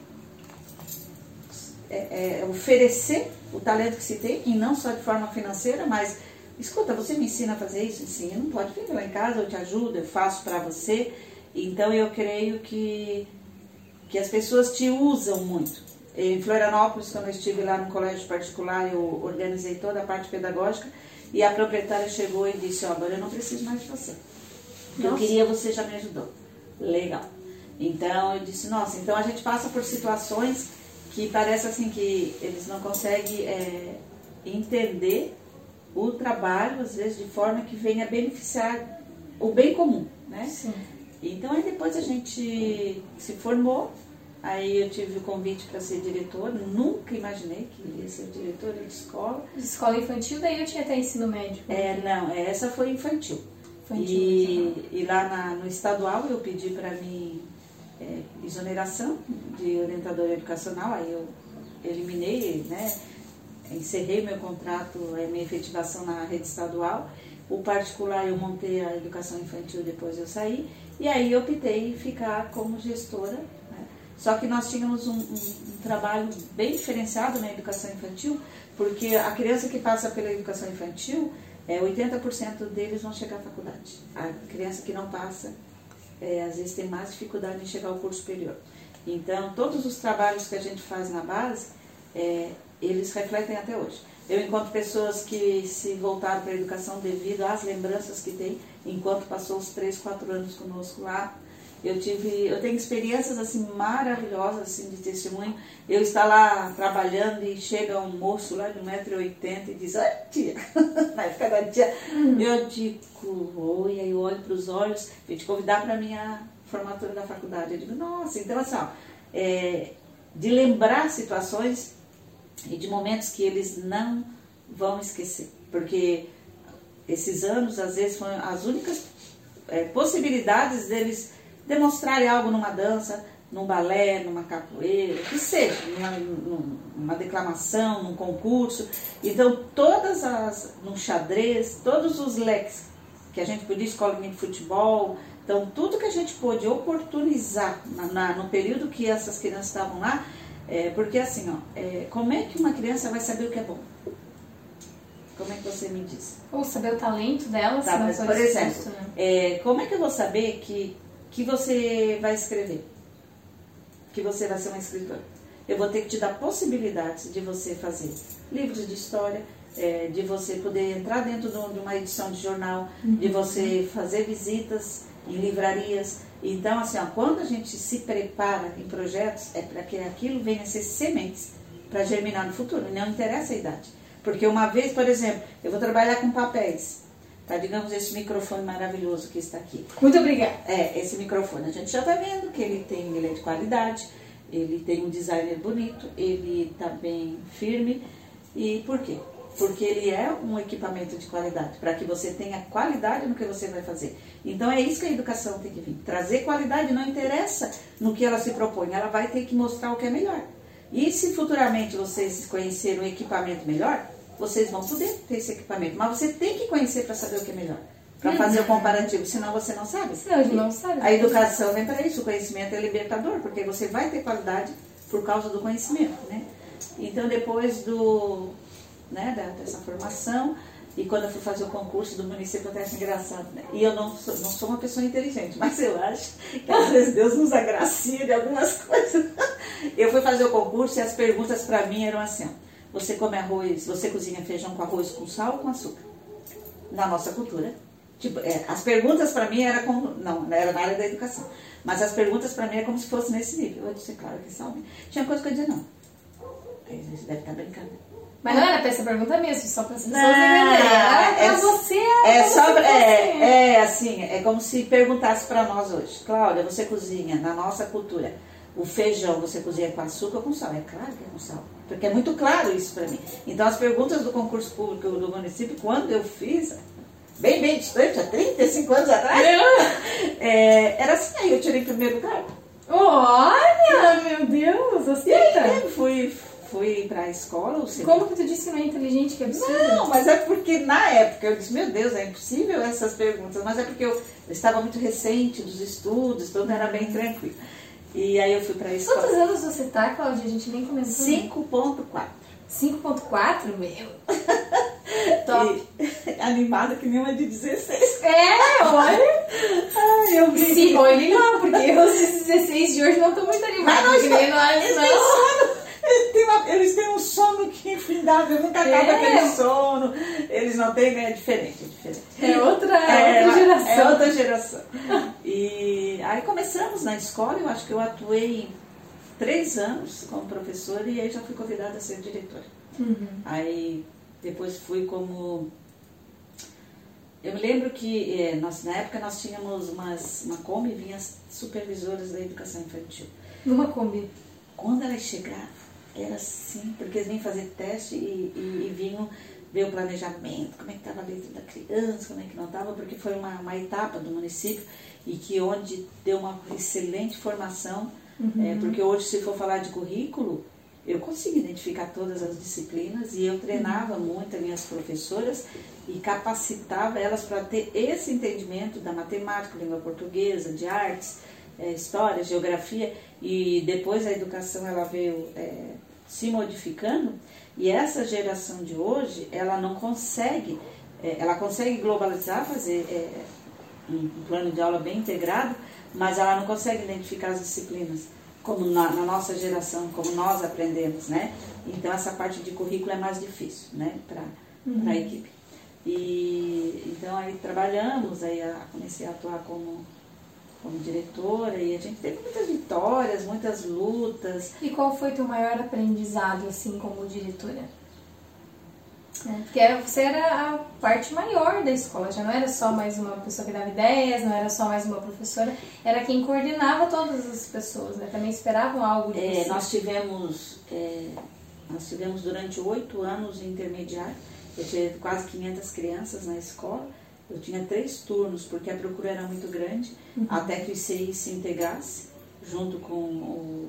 é, é oferecer o talento que se tem, e não só de forma financeira, mas escuta, você me ensina a fazer isso? Sim, não pode vir lá em casa, eu te ajudo, eu faço para você. Então eu creio que, que as pessoas te usam muito. Em Florianópolis, quando eu estive lá no colégio particular, eu organizei toda a parte pedagógica e a proprietária chegou e disse, ó, agora eu não preciso mais de você. Nossa. Eu queria, você já me ajudou. Legal. Então eu disse, nossa, então a gente passa por situações que parece assim que eles não conseguem é, entender o trabalho, às vezes, de forma que venha beneficiar o bem comum, né? Sim. Então aí depois a gente se formou, aí eu tive o convite para ser diretora, nunca imaginei que ia ser diretora de escola. De escola infantil, daí eu tinha até ensino médio. É, não, essa foi infantil. infantil e, e lá na, no estadual eu pedi para mim é, exoneração de orientadora educacional, aí eu eliminei, né, encerrei meu contrato, a minha efetivação na rede estadual. O particular eu montei a educação infantil, depois eu saí, e aí optei em ficar como gestora. Né? Só que nós tínhamos um, um, um trabalho bem diferenciado na educação infantil, porque a criança que passa pela educação infantil, é, 80% deles vão chegar à faculdade. A criança que não passa, é, às vezes tem mais dificuldade em chegar ao curso superior. Então, todos os trabalhos que a gente faz na base, é, eles refletem até hoje. Eu encontro pessoas que se voltaram para a educação devido às lembranças que têm, enquanto passou os três, quatro anos conosco lá. Eu tive, eu tenho experiências assim maravilhosas assim de testemunho. Eu estar lá trabalhando e chega um moço lá de 1,80m e diz, oi tia, na época da tia, eu digo, oi, aí eu olho para os olhos, vou te convidar para minha formatura da faculdade. Eu digo, nossa, então assim, ó, é, de lembrar situações e de momentos que eles não vão esquecer. Porque esses anos, às vezes, foram as únicas é, possibilidades deles demonstrarem algo numa dança, num balé, numa capoeira, que seja, numa, numa declamação, num concurso. Então, todas as, num xadrez, todos os leques que a gente podia, escola de futebol, então tudo que a gente pôde oportunizar na, na, no período que essas crianças estavam lá, é, porque assim, ó, é, como é que uma criança vai saber o que é bom? Como é que você me diz? Ou saber o talento dela, tá, mas, por exemplo, né? é, como é que eu vou saber que, que você vai escrever? Que você vai ser uma escritora? Eu vou ter que te dar possibilidades de você fazer livros de história, é, de você poder entrar dentro de uma edição de jornal, uhum. de você fazer visitas em livrarias. Então, assim, ó, quando a gente se prepara em projetos, é para que aquilo venha a ser sementes para germinar no futuro. Não interessa a idade. Porque uma vez, por exemplo, eu vou trabalhar com papéis. Tá? Digamos esse microfone maravilhoso que está aqui. Muito obrigada. É, esse microfone a gente já está vendo que ele tem, ele é de qualidade, ele tem um designer bonito, ele está bem firme. E por quê? Porque ele é um equipamento de qualidade, para que você tenha qualidade no que você vai fazer. Então é isso que a educação tem que vir. Trazer qualidade não interessa no que ela se propõe, ela vai ter que mostrar o que é melhor. E se futuramente vocês conhecerem um equipamento melhor, vocês vão poder ter esse equipamento. Mas você tem que conhecer para saber o que é melhor. Para fazer o comparativo, senão você não sabe. Senão a gente não sabe. A educação vem para isso, o conhecimento é libertador, porque você vai ter qualidade por causa do conhecimento, né? Então, depois do, né, dessa formação, e quando eu fui fazer o concurso do município, até acho engraçado, né? E eu não sou, não sou uma pessoa inteligente, mas eu acho que às vezes Deus nos agracia de algumas coisas. Eu fui fazer o concurso e as perguntas para mim eram assim: você come arroz, você cozinha feijão com arroz com sal ou com açúcar? Na nossa cultura. Tipo, é, as perguntas para mim era como. Não, era na área da educação. Mas as perguntas para mim é como se fosse nesse nível. Eu disse, claro que salve. Tinha coisa que eu dizia, não. Aí deve estar brincando. Mas não era pra essa pergunta mesmo, só para as pessoas entenderem. Pra é, você. É, você é, é assim, é como se perguntasse para nós hoje, Cláudia, você cozinha na nossa cultura. O feijão você cozinha com açúcar ou com sal? É claro que é com sal. Porque é muito claro isso para mim. Então as perguntas do concurso público do município, quando eu fiz, bem, bem distante, há 35 anos atrás, é, era assim, aí eu tirei em primeiro lugar. Olha, meu Deus, E aceita. aí fui, fui para a escola, ou seja, Como que tu disse que não é inteligente, que absurdo? Não, mas é porque na época eu disse, meu Deus, é impossível essas perguntas, mas é porque eu, eu estava muito recente dos estudos, tudo era bem tranquilo. E aí eu fui para a Quantos escola. anos você tá, Cláudia? A gente nem comentou. 5.4. 5.4, meu. Top. E, animada que nem uma de 16. É, olha. Ai, eu vi. Se olhe lá, porque os 16 de hoje não estão muito Mas animados. nós, eles têm não. Eles têm, uma- eles têm um sono que infindável, nunca acaba É. aquele sono. Eles não têm, é diferente, é diferente. É outra, é outra geração. É outra geração. E aí começamos na escola, eu acho que eu atuei três anos como professora e aí já fui convidada a ser diretora. Uhum. Aí depois fui como. Eu me lembro que eh, nós, na época nós tínhamos umas, uma Kombi e vinha as supervisoras da educação infantil. Numa Kombi. Quando elas chegavam, era assim, porque eles vinham fazer teste e, e, e vinham ver o planejamento, como é que estava a letra da criança, como é que não estava, porque foi uma, uma etapa do município e que onde deu uma excelente formação, é, porque hoje se for falar de currículo, eu consigo identificar todas as disciplinas e eu treinava muito as minhas professoras e capacitava elas para ter esse entendimento da matemática, língua portuguesa, de artes, eh, história, geografia e depois a educação ela veio eh, se modificando e essa geração de hoje ela não consegue, eh, ela consegue globalizar, fazer um um plano de aula bem integrado, mas ela não consegue identificar as disciplinas como na, na nossa geração, como nós aprendemos, né? Então essa parte de currículo é mais difícil, né, para Uhum. a equipe. E então aí trabalhamos, aí a- comecei a atuar como como diretora e a gente teve muitas vitórias, muitas lutas. E qual foi teu maior aprendizado, assim, como diretora? É, Porque era- você era a parte maior da escola, já não era só mais uma pessoa que dava ideias, não era só mais uma professora, era quem coordenava todas as pessoas, né? Também esperavam algo de É, você. nós tivemos é, nós tivemos durante oito anos intermediário. Eu tinha quase 500 crianças na escola. Eu tinha três turnos porque a procura era muito grande, até que o ICI se integrasse junto com o-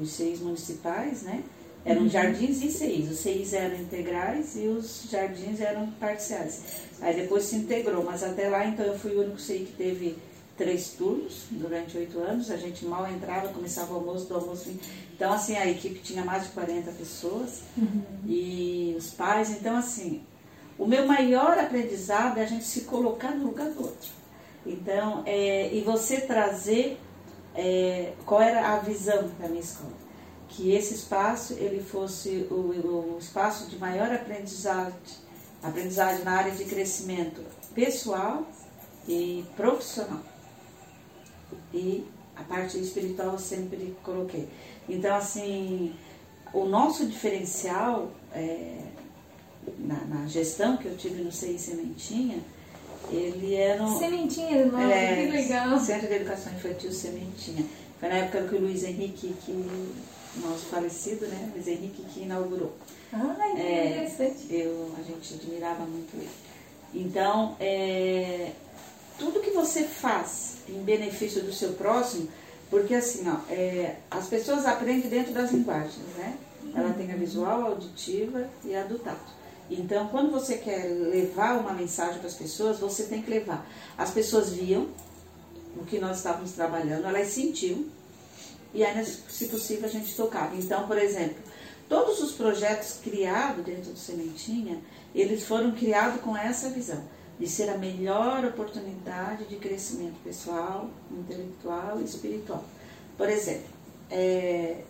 os seis municipais, né? Eram jardins e ICIs. Os CIs eram integrais e os jardins eram parciais. Aí depois se integrou, mas até lá então eu fui o único CI que teve três turnos durante oito anos. A gente mal entrava, começava o almoço, do almoço. Então, assim, a equipe tinha mais de 40 pessoas e os pais. Então, assim, o meu maior aprendizado é a gente se colocar no lugar do outro. Então, é, e você trazer é, qual era a visão da minha escola. Que esse espaço ele fosse o, o espaço de maior aprendizagem, aprendizagem na área de crescimento pessoal e profissional. e a parte espiritual eu sempre coloquei. Então, assim, o nosso diferencial é, na, na, gestão que eu tive no CI Sementinha, ele era um... Sementinha, não, é, que legal. Centro de Educação Infantil Sementinha. Foi na época que o Luiz Henrique, que nosso falecido, né, Luiz Henrique, que inaugurou. Ah, é, interessante. Eu, a gente admirava muito ele. Então, é, tudo que você faz em benefício do seu próximo, porque assim, ó, é, as pessoas aprendem dentro das linguagens, né? Ela tem a visual, a auditiva e a do tato. Então, quando você quer levar uma mensagem para as pessoas, você tem que levar. As pessoas viam o que nós estávamos trabalhando, elas sentiam, e aí, se possível, a gente tocava. Então, por exemplo, todos os projetos criados dentro do Sementinha, eles foram criados com essa visão de ser a melhor oportunidade de crescimento pessoal, intelectual e espiritual. Por exemplo, é,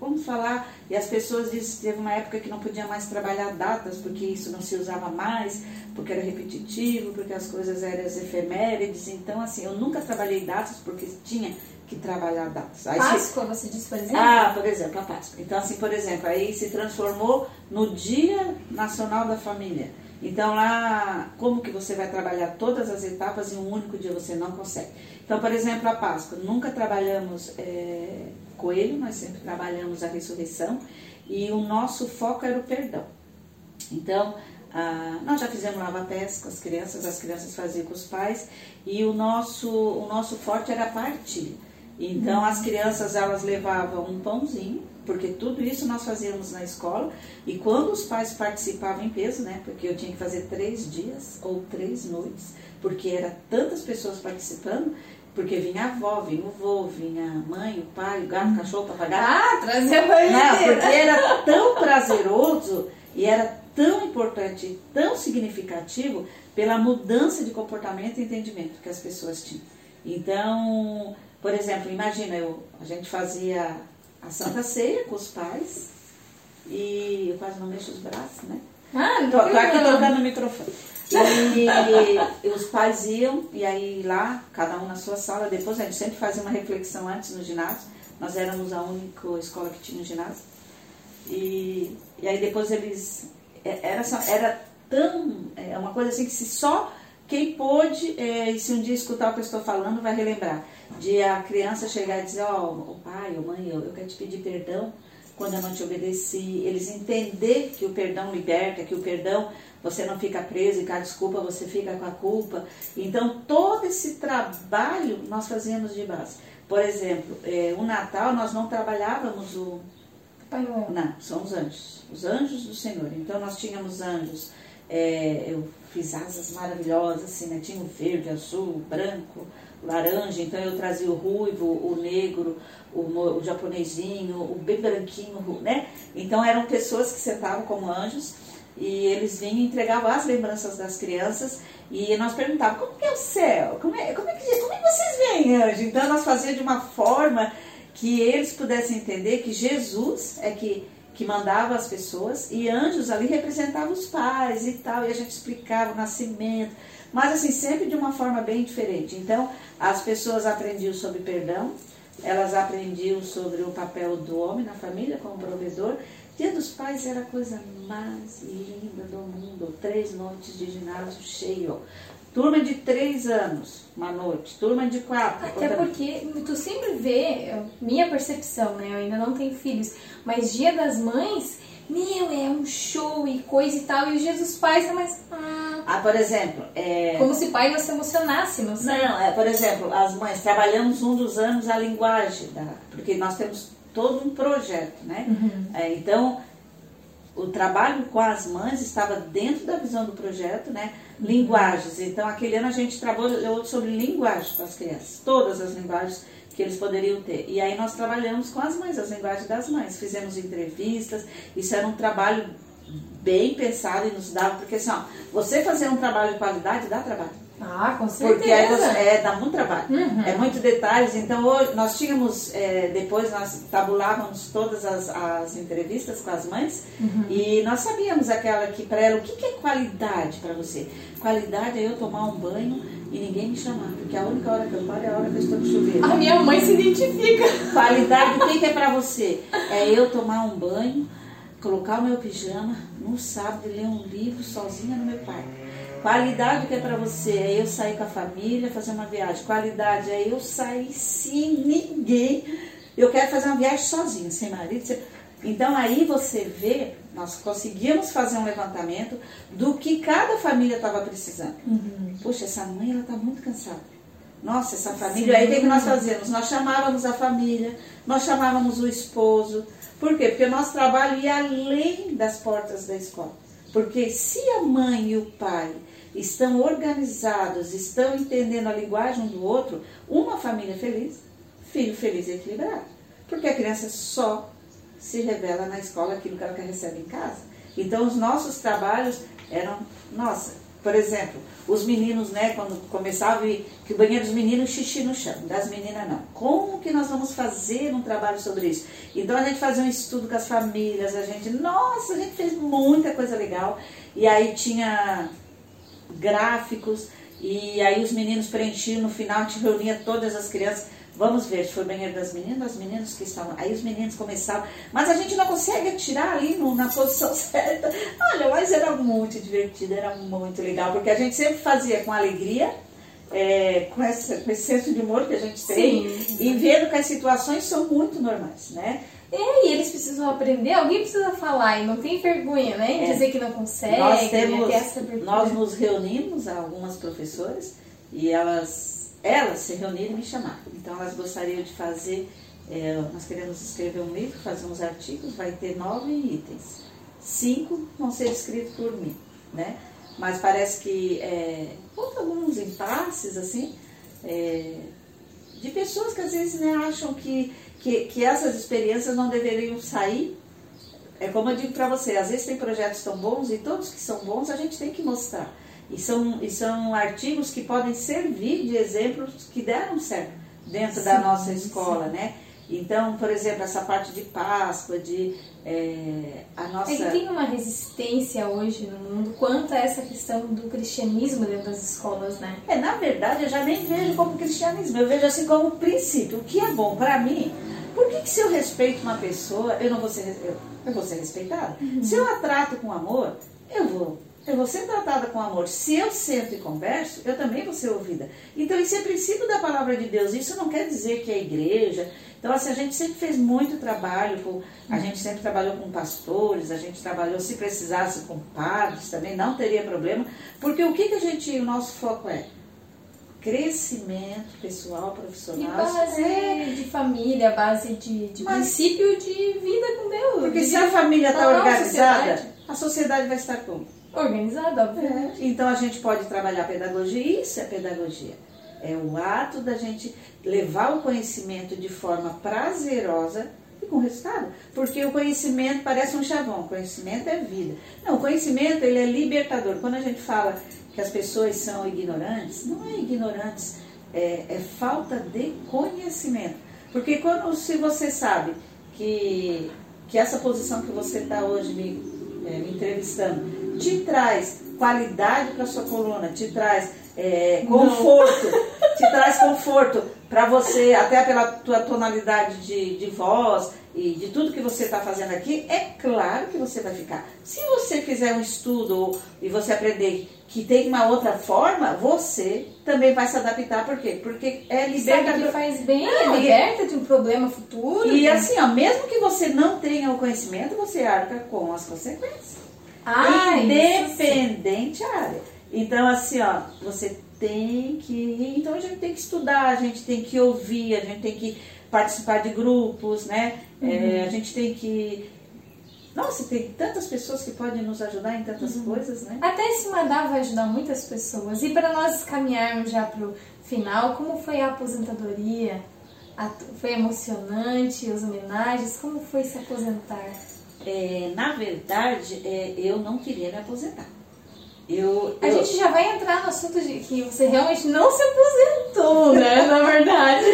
vamos falar, e as pessoas dizem que teve uma época que não podia mais trabalhar datas, porque isso não se usava mais, porque era repetitivo, porque as coisas eram as efemérides. Então, assim, eu nunca trabalhei datas porque tinha que trabalhar datas. Aí Páscoa, se... você disse, por exemplo? Ah, por exemplo, a Páscoa. Então, assim, por exemplo, aí se transformou no Dia Nacional da Família. Então lá, como que você vai trabalhar todas as etapas em um único dia? Você não consegue. Então, por exemplo, a Páscoa. Nunca trabalhamos é, coelho, nós sempre trabalhamos a ressurreição e o nosso foco era o perdão. Então, ah, nós já fizemos lava-pés com as crianças, as crianças faziam com os pais e o nosso, o nosso forte era a partilha. Então, as crianças elas levavam um pãozinho porque tudo isso nós fazíamos na escola e quando os pais participavam em peso, né, porque eu tinha que fazer três dias ou três noites, porque era tantas pessoas participando, porque vinha a avó, vinha o vô, vinha a mãe, o pai, o gato, o cachorro, o papagaio. Ah, trazia a Não, porque era tão prazeroso e era tão importante, tão significativo pela mudança de comportamento e entendimento que as pessoas tinham. Então, por exemplo, imagina, eu, a gente fazia a Santa Ceia com os pais. E eu quase não mexo os braços, né? Ah, tô, tô aqui tocando o microfone. E, os pais iam, e aí lá, cada um na sua sala, depois a gente sempre fazia uma reflexão antes no ginásio. Nós éramos a única escola que tinha ginásio. E, e aí depois eles. É, era, era tão. É uma coisa assim que se só quem pôde, é, se um dia escutar o que eu estou falando, vai relembrar. De a criança chegar e dizer, ó, oh, pai ou mãe, eu, eu quero te pedir perdão quando eu não te obedeci. Eles entender que o perdão liberta, que o perdão você não fica preso e com a desculpa você fica com a culpa. Então, todo esse trabalho nós fazíamos de base. Por exemplo, é, o Natal nós não trabalhávamos o. Pai Noel. Não, são os anjos. Os anjos do Senhor. Então, nós tínhamos anjos. É, eu fiz asas maravilhosas, assim, né? Tinha o verde, azul, branco, laranja, então eu trazia o ruivo, o negro, o, o japonesinho, o bem branquinho, né? Então eram pessoas que sentavam como anjos e eles vinham e entregavam as lembranças das crianças e nós perguntávamos, como é o céu? Como é, como é, que, como é que vocês veem anjo? Então nós fazíamos de uma forma que eles pudessem entender que Jesus é que que mandava as pessoas e anjos ali representavam os pais e tal, e a gente explicava o nascimento, mas assim, sempre de uma forma bem diferente. Então, as pessoas aprendiam sobre perdão, elas aprendiam sobre o papel do homem na família como provedor. Dia dos Pais era a coisa mais linda do mundo. Três noites de ginásio cheio. Turma de três anos, uma noite. Turma de quatro. Até porque tu sempre vê, minha percepção, né? Eu ainda não tenho filhos, mas Dia das Mães, meu, é um show e coisa e tal. E o Dia dos Pais é mais. Ah, ah por exemplo. É... Como se pai não se emocionasse, não sei. Não, é, por exemplo, as mães, trabalhamos um dos anos a linguagem, da, porque nós temos todo um projeto, né? Uhum. É, então, o trabalho com as mães estava dentro da visão do projeto, né? Linguagens. Então, aquele ano a gente trabalhou sobre linguagem com as crianças, todas as linguagens que eles poderiam ter. E aí nós trabalhamos com as mães, as linguagens das mães. Fizemos entrevistas, isso era um trabalho bem pensado e nos dava, porque assim, ó, você fazer um trabalho de qualidade dá trabalho. Ah, com certeza. Porque aí você, é, dá muito trabalho. Uhum. É muito detalhes. Então, hoje, nós tínhamos, é, depois nós tabulávamos todas as, as entrevistas com as mães uhum. e nós sabíamos aquela que, para ela, o que, que é qualidade para você? Qualidade é eu tomar um banho e ninguém me chamar, porque a única hora que eu paro é a hora que eu estou no chuveiro. A minha mãe se identifica. Qualidade, o que, que é para você? É eu tomar um banho, colocar o meu pijama no sábado ler um livro sozinha no meu quarto Qualidade que é para você é eu sair com a família, fazer uma viagem. Qualidade é eu sair sem ninguém. Eu quero fazer uma viagem sozinha, sem marido. Sem... Então aí você vê, nós conseguimos fazer um levantamento do que cada família estava precisando. Uhum. Poxa, essa mãe ela está muito cansada. Nossa, essa família. Sim. Aí o que, que nós fazíamos? Nós chamávamos a família, nós chamávamos o esposo. Por quê? Porque o nosso trabalho ia além das portas da escola. Porque se a mãe e o pai estão organizados, estão entendendo a linguagem um do outro, uma família feliz, filho feliz e equilibrado. Porque a criança só se revela na escola aquilo que ela recebe em casa. Então, os nossos trabalhos eram, nossa, por exemplo, os meninos, né, quando começava que o banheiro dos meninos xixi no chão, das meninas não. Como que nós vamos fazer um trabalho sobre isso? Então a gente fazia um estudo com as famílias, a gente, nossa, a gente fez muita coisa legal. E aí tinha gráficos, e aí os meninos preenchiam no final, te reunia todas as crianças. Vamos ver, foi o banheiro das meninas, das meninas que estavam. Aí os meninos começaram, mas a gente não consegue tirar ali no, na posição certa. Olha, mas era muito divertido, era muito legal, porque a gente sempre fazia com alegria, é, com, esse, com esse senso de humor que a gente tem, Sim. e vendo que as situações são muito normais, né? É, e eles precisam aprender, alguém precisa falar e não tem vergonha, né? É. Dizer que não consegue, nós, temos, nós nos reunimos, algumas professoras, e elas, elas se reuniram e me chamaram. Então elas gostariam de fazer, é, nós queremos escrever um livro, fazer uns artigos, vai ter nove itens. Cinco vão ser escritos por mim, né? Mas parece que é, houve alguns impasses, assim, é, de pessoas que às vezes né, acham que que, que essas experiências não deveriam sair. É como eu digo para você, às vezes tem projetos tão bons e todos que são bons a gente tem que mostrar. E são, e são artigos que podem servir de exemplos que deram certo dentro sim, da nossa escola, sim. né? Então, por exemplo, essa parte de Páscoa, de é, a nossa... É tem uma resistência hoje no mundo quanto a essa questão do cristianismo dentro das escolas, né? É, na verdade, eu já nem vejo como cristianismo, eu vejo assim como princípio. O que é bom para mim, por que, que se eu respeito uma pessoa, eu não vou ser, eu, eu vou ser respeitada? Uhum. Se eu a trato com amor, eu vou eu vou ser tratada com amor. Se eu sento e converso, eu também vou ser ouvida. Então, isso é princípio da palavra de Deus. Isso não quer dizer que é igreja, então, assim, a gente sempre fez muito trabalho, com, a gente sempre trabalhou com pastores, a gente trabalhou, se precisasse, com padres também, não teria problema, porque o que, que a gente, o nosso foco é? Crescimento pessoal, profissional. E base é. de família, base de, de Mas, princípio de vida com Deus. Porque se a família está organizada, sociedade. a sociedade vai estar como? Organizada, obviamente. É. Então a gente pode trabalhar pedagogia, isso é pedagogia. É o ato da gente levar o conhecimento de forma prazerosa e com resultado. Porque o conhecimento parece um chavão, conhecimento é vida. Não, o conhecimento ele é libertador. Quando a gente fala que as pessoas são ignorantes, não é ignorantes, é, é falta de conhecimento. Porque quando se você sabe que, que essa posição que você está hoje me, é, me entrevistando te traz qualidade para sua coluna, te traz é, conforto, te traz conforto para você, até pela tua tonalidade de, de voz e de tudo que você está fazendo aqui, é claro que você vai ficar. Se você fizer um estudo e você aprender que tem uma outra forma, você também vai se adaptar. Por quê? Porque é liberta. Sabe que faz bem, não, é liberta de um problema futuro. E né? assim, ó, mesmo que você não tenha o conhecimento, você arca com as consequências. Ah, Independente área. Então, assim, ó, você tem que. Então a gente tem que estudar, a gente tem que ouvir, a gente tem que participar de grupos, né? Uhum. É, a gente tem que. Nossa, tem tantas pessoas que podem nos ajudar em tantas uhum. coisas, né? Até esse mandar vai ajudar muitas pessoas. E para nós caminharmos já para o final, como foi a aposentadoria? Foi emocionante, as homenagens? Como foi se aposentar? É, na verdade, é, eu não queria me aposentar. Eu, A eu- gente já vai entrar no assunto de que você realmente não se aposentou, né? Na verdade.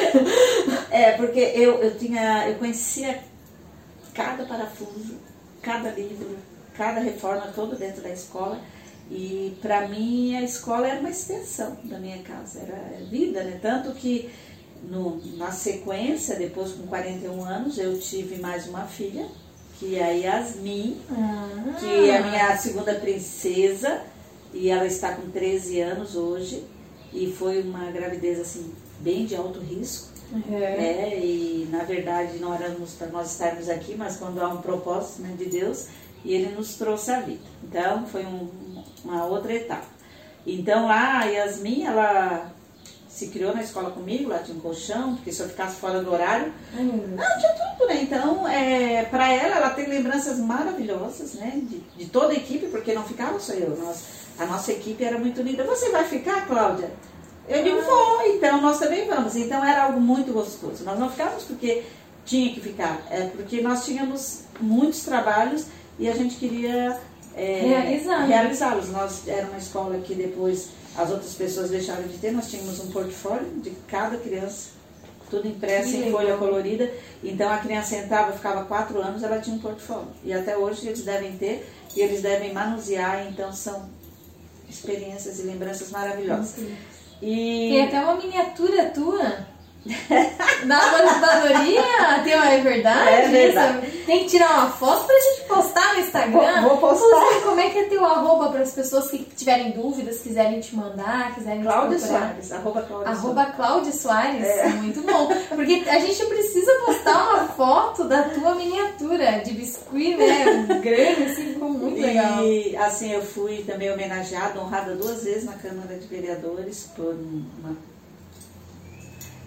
É, porque eu, eu tinha, eu conhecia cada parafuso, cada livro, cada reforma toda dentro da escola. E para mim a escola era uma extensão da minha casa, era vida, né? Tanto que no, na sequência, depois com 41 anos, eu tive mais uma filha, que é a Yasmin, que é a minha segunda princesa, e ela está com 13 anos hoje, e foi uma gravidez assim, bem de alto risco. É. É, e na verdade não éramos para nós estarmos aqui, mas quando há um propósito né, de Deus, e Ele nos trouxe a vida. Então foi um- uma outra etapa. Então lá a Yasmin, ela se criou na escola comigo, lá tinha um colchão, porque se eu ficasse fora do horário, não, tinha tudo, né? Então, é, para ela, ela tem lembranças maravilhosas, né? De, de toda a equipe, porque não ficava só eu. Nós, a nossa equipe era muito unida. Você vai ficar, Cláudia? Eu digo, vou, então nós também vamos. Então era algo muito gostoso. Nós não ficávamos porque tinha que ficar, é porque nós tínhamos muitos trabalhos e a gente queria é, realizá-los. Nós era uma escola que depois as outras pessoas deixaram de ter, nós tínhamos um portfólio de cada criança, tudo impresso Que em legal. folha colorida. Então a criança entrava, ficava quatro anos, ela tinha um portfólio. E até hoje eles devem ter e eles devem manusear, então são experiências e lembranças maravilhosas. E Tem até uma miniatura tua. Da aposentadoria? Tem uma, é verdade? É verdade. Isso? Tem que tirar uma foto pra gente postar no Instagram. Vou- vou postar. Inclusive, como é que é teu arroba para as pessoas que tiverem dúvidas, quiserem te mandar, quiserem Cláudia? Soares, arroba Cláudia Arroba Cláudia Soares, É. muito bom. Porque a gente precisa postar uma foto da tua miniatura de biscuit, né? Grande, assim, ficou muito legal. E assim, eu fui também homenageada, honrada duas vezes na Câmara de Vereadores por uma.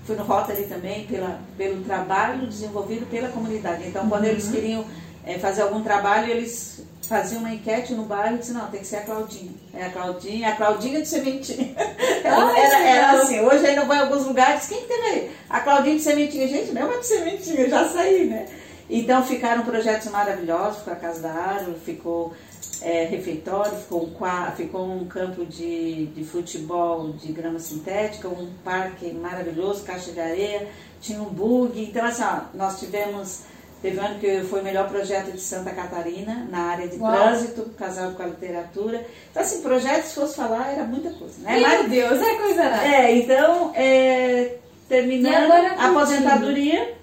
Fui no Rotary também pela, pelo trabalho desenvolvido pela comunidade. Então, quando eles queriam eh, fazer algum trabalho, eles faziam uma enquete no bairro e disseram, não, tem que ser a Claudinha. É a Claudinha, a Claudinha de Sementinha. Era, Ai, era, era assim, hoje ainda vou em alguns lugares, quem que teve aí? A Claudinha de Sementinha. Gente, não é de Sementinha, já saí, né? Então ficaram projetos maravilhosos, ficou a Casa da Árvore, ficou é, refeitório, ficou um, ficou um campo de, de futebol de grama sintética, um parque maravilhoso, caixa de areia, tinha um bug. Então, assim, ó, nós tivemos, teve um ano que foi o melhor projeto de Santa Catarina, na área de Uau. trânsito, casado com a literatura. Então, assim, projetos, se fosse falar, era muita coisa, né? Meu Mas- Deus, é coisa nada. é, então, é, terminando a aposentadoria,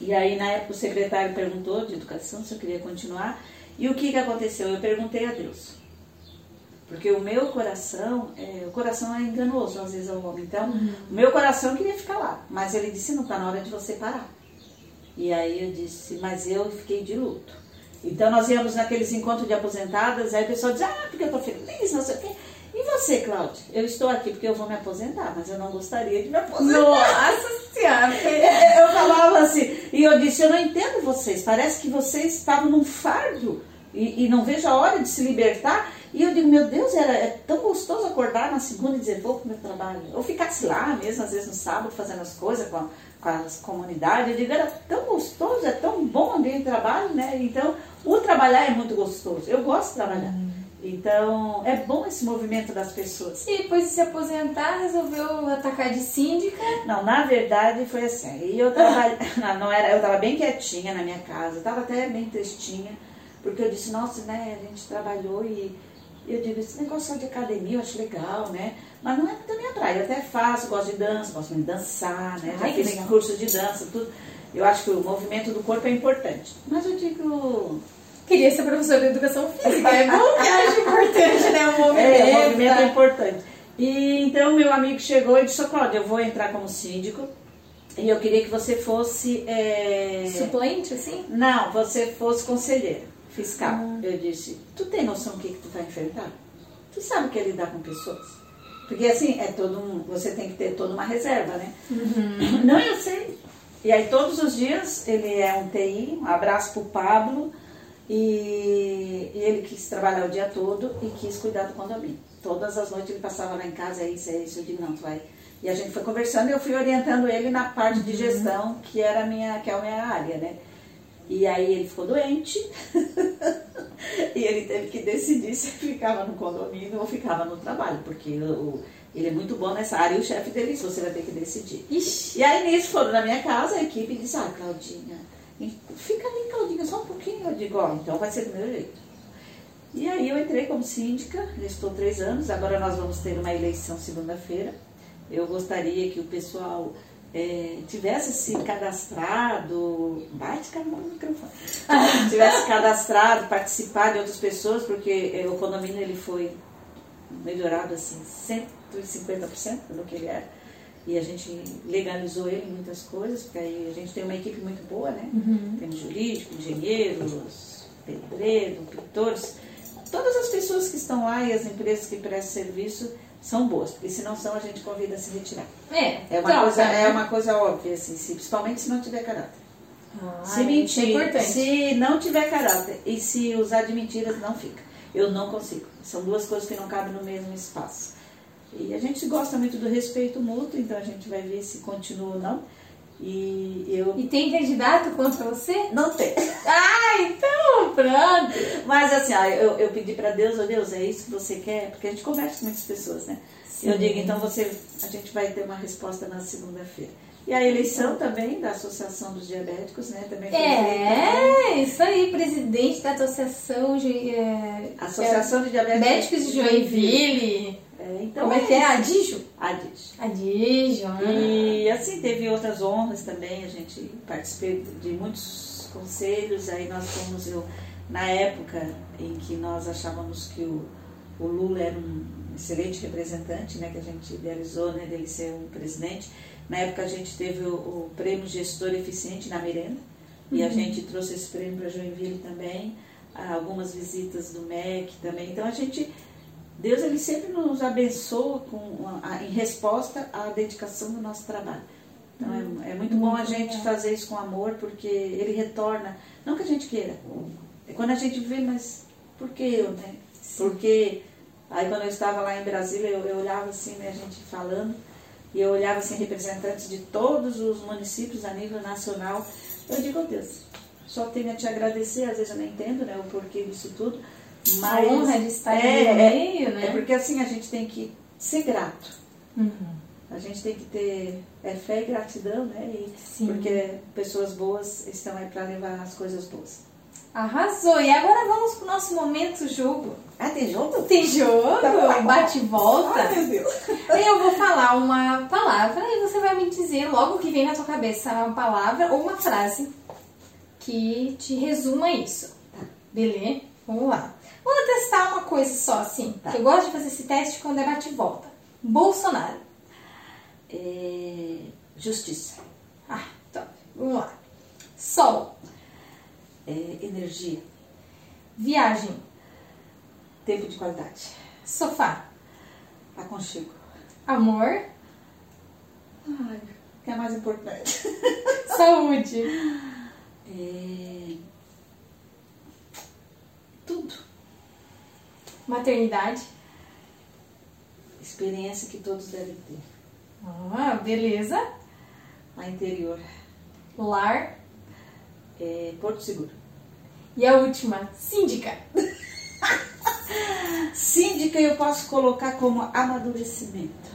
e aí na época o secretário perguntou de educação se eu queria continuar, e o que, que aconteceu? Eu perguntei a Deus. Porque o meu coração, é, o coração é enganoso às vezes ao homem. Então, o meu coração queria ficar lá, mas ele disse, não está na hora de você parar. E aí eu disse, mas eu fiquei de luto. Então nós íamos naqueles encontros de aposentadas, aí o pessoal diz, ah, porque eu estou feliz, não sei o quê. E você, Cláudia? Eu estou aqui porque eu vou me aposentar, mas eu não gostaria de me aposentar. Nossa senhora. Eu falava assim, e eu disse, eu não entendo vocês, parece que vocês estavam num fardo e, e não vejo a hora de se libertar. E eu digo, meu Deus, era, é tão gostoso acordar na segunda e dizer, vou pro meu trabalho. Ou ficasse lá mesmo, às vezes no sábado, fazendo as coisas com, a- com as comunidades. Eu digo, era tão gostoso, é tão bom o ambiente de trabalho, né? Então, o trabalhar é muito gostoso. Eu gosto de trabalhar. Então, é bom esse movimento das pessoas. E depois de se aposentar, resolveu atacar de síndica. Não, na verdade foi assim. E eu trabalhei, não, não era, eu estava bem quietinha na minha casa, estava até bem tristinha, porque eu disse, nossa, né, a gente trabalhou e eu digo, esse negócio de academia eu acho legal, né? Mas não é da minha praia, eu até faço, gosto de dança, gosto muito de dançar, né? Já Ai, que fiz curso de dança, tudo. Eu acho que o movimento do corpo é importante. Mas eu digo, Queria ser professora de educação física. É bom que acho importante, né? O movimento. É, o movimento é importante. E então meu amigo chegou e disse, "Ô, Cláudia, eu vou entrar como síndico e eu queria que você fosse. é, Suplente, assim? Não, você fosse conselheira fiscal. Eu disse, tu tem noção do que, que tu vai enfrentar? Tu sabe o que é lidar com pessoas? Porque assim, é todo um, você tem que ter toda uma reserva, né? Não, eu sei. E aí todos os dias ele é um TI, um abraço pro Pablo, e, e ele quis trabalhar o dia todo e quis cuidar do condomínio. Todas as noites ele passava lá em casa, é isso, é isso, eu digo, não, tu vai. E a gente foi conversando e eu fui orientando ele na parte de gestão, que era a minha, que é a minha área, né? E aí ele ficou doente. e ele teve que decidir se ficava no condomínio ou ficava no trabalho, porque o, ele é muito bom nessa área e o chefe dele disse, você vai ter que decidir. Ixi. E aí nisso foram na minha casa, a equipe disse, ah, Claudinha, fica ali, Claudinha, só um pouquinho. Eu digo, ó, então vai ser do meu jeito. E aí eu entrei como síndica, já estou três anos, agora nós vamos ter uma eleição segunda-feira. Eu gostaria que o pessoal é, tivesse se cadastrado, bate cara no microfone, tivesse cadastrado, participado de outras pessoas, porque é, o condomínio ele foi melhorado assim 150% do que ele era. E a gente legalizou ele em muitas coisas, porque aí a gente tem uma equipe muito boa, né? Uhum. Temos jurídico, engenheiros, pedreiro, pintores. Todas as pessoas que estão lá e as empresas que prestam serviço são boas, porque se não são, a gente convida a se retirar. É, é uma, coisa, é uma coisa óbvia, assim, se, principalmente se não tiver caráter. Ah, se mentir, é se não tiver caráter e se usar de mentiras, não fica. Eu não consigo. São duas coisas que não cabem no mesmo espaço. E a gente gosta muito do respeito mútuo, então a gente vai ver se continua ou não. E eu. E tem candidato contra você? Não tem. Ah, então pronto. Mas assim, eu, eu pedi para Deus, oh Deus, é isso que você quer? Porque a gente conversa com muitas pessoas, né? Sim. Eu digo, então você, a gente vai ter uma resposta na segunda-feira. E a eleição também da Associação dos Diabéticos, né? Também É, feita. isso aí, presidente da Associação de. É, Associação de Diabéticos de Joinville. É, então Como é que é? Adígio? Adígio. Adígio. E assim, teve outras honras também, a gente participou de muitos conselhos, aí nós fomos, eu, na época em que nós achávamos que o, o Lula era um excelente representante, né, que a gente idealizou, né, dele ser um presidente, na época a gente teve o, o prêmio Gestor Eficiente na Merenda, uhum. e a uhum. gente trouxe esse prêmio para Joinville também, algumas visitas do MEC também, então a gente Deus ele sempre nos abençoa com, a, em resposta à dedicação do nosso trabalho. Então é, é muito bom a gente fazer isso com amor, porque ele retorna, não que a gente queira, é quando a gente vê, mas por que eu, né? Porque aí quando eu estava lá em Brasília, eu, eu olhava assim, né, a gente falando, e eu olhava assim representantes de todos os municípios a nível nacional, eu digo, oh Deus, só tenho a te agradecer, às vezes eu não entendo né, o porquê disso tudo, mas, a honra de estar é, no meio, né? É porque assim a gente tem que ser grato. Uhum. A gente tem que ter é, fé e gratidão, né? E, Sim. Porque pessoas boas estão aí para levar as coisas boas. Arrasou! E agora vamos pro nosso momento jogo. Ah, tem jogo? Tem jogo, tá bate e volta. Ai, meu Deus. eu vou falar uma palavra e você vai me dizer logo que vem na sua cabeça uma palavra ou uma frase que te resuma isso. Tá. Beleza? Vamos lá. Vamos testar uma coisa só, assim. Tá. eu gosto de fazer esse teste quando é bate e volta. Bolsonaro. É... Justiça. Ah, top. Vamos lá. Sol. É... Energia. Viagem. Tempo de qualidade. Sofá. Aconchego. Amor. Ai, que é mais importante. Saúde. É... Tudo. Maternidade. Experiência que todos devem ter. Ah, beleza. A interior. Lar. É, Porto Seguro. E a última, síndica. síndica eu posso colocar como amadurecimento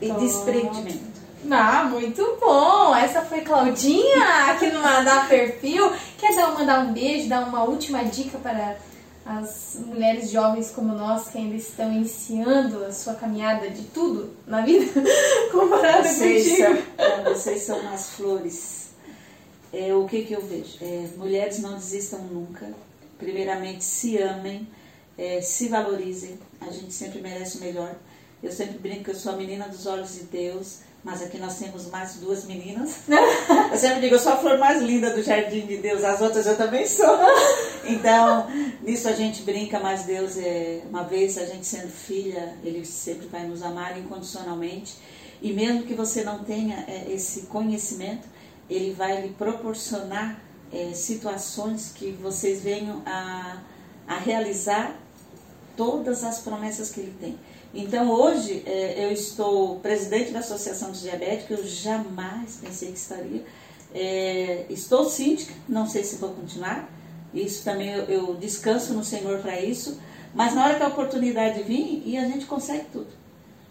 e desprendimento. Ah, muito bom! Essa foi Claudinha aqui no Mandar Perfil. Quer dar, mandar um beijo, dar uma última dica para as mulheres jovens como nós que ainda estão iniciando a sua caminhada de tudo na vida, comparado vocês contigo. São, vocês são umas flores. É, o que, que eu vejo? É, mulheres não desistam nunca. Primeiramente, se amem, é, se valorizem. A gente sempre merece o melhor. Eu sempre brinco que eu sou a menina dos olhos de Deus mas aqui nós temos mais duas meninas. Eu sempre digo, eu sou a flor mais linda do jardim de Deus, as outras eu também sou. Então, nisso a gente brinca, mas Deus é, uma vez a gente sendo filha, Ele sempre vai nos amar incondicionalmente. E mesmo que você não tenha é, esse conhecimento, Ele vai lhe proporcionar é, situações que vocês venham a, a realizar todas as promessas que Ele tem. Então hoje é, eu estou presidente da Associação dos Diabéticos, eu jamais pensei que estaria. É, estou síndica, não sei se vou continuar, Isso também eu, eu descanso no Senhor para isso. Mas na hora que a oportunidade vir, e a gente consegue tudo.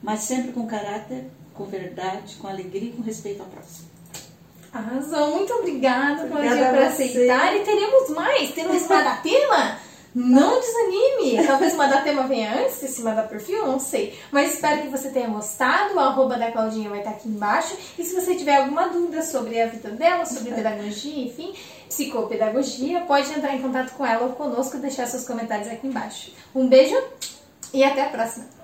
Mas sempre com caráter, com verdade, com alegria e com respeito ao próximo. Arrasou, muito obrigada, Obrigada Claudinha, por aceitar. E teremos mais, teremos Madatema. Não desanime! Talvez o Madatema venha antes desse Perfil, não sei. Mas espero que você tenha gostado. O arroba da Claudinha vai estar aqui embaixo. E se você tiver alguma dúvida sobre a vida dela, sobre pedagogia, enfim, psicopedagogia, pode entrar em contato com ela ou conosco e deixar seus comentários aqui embaixo. Um beijo e até a próxima!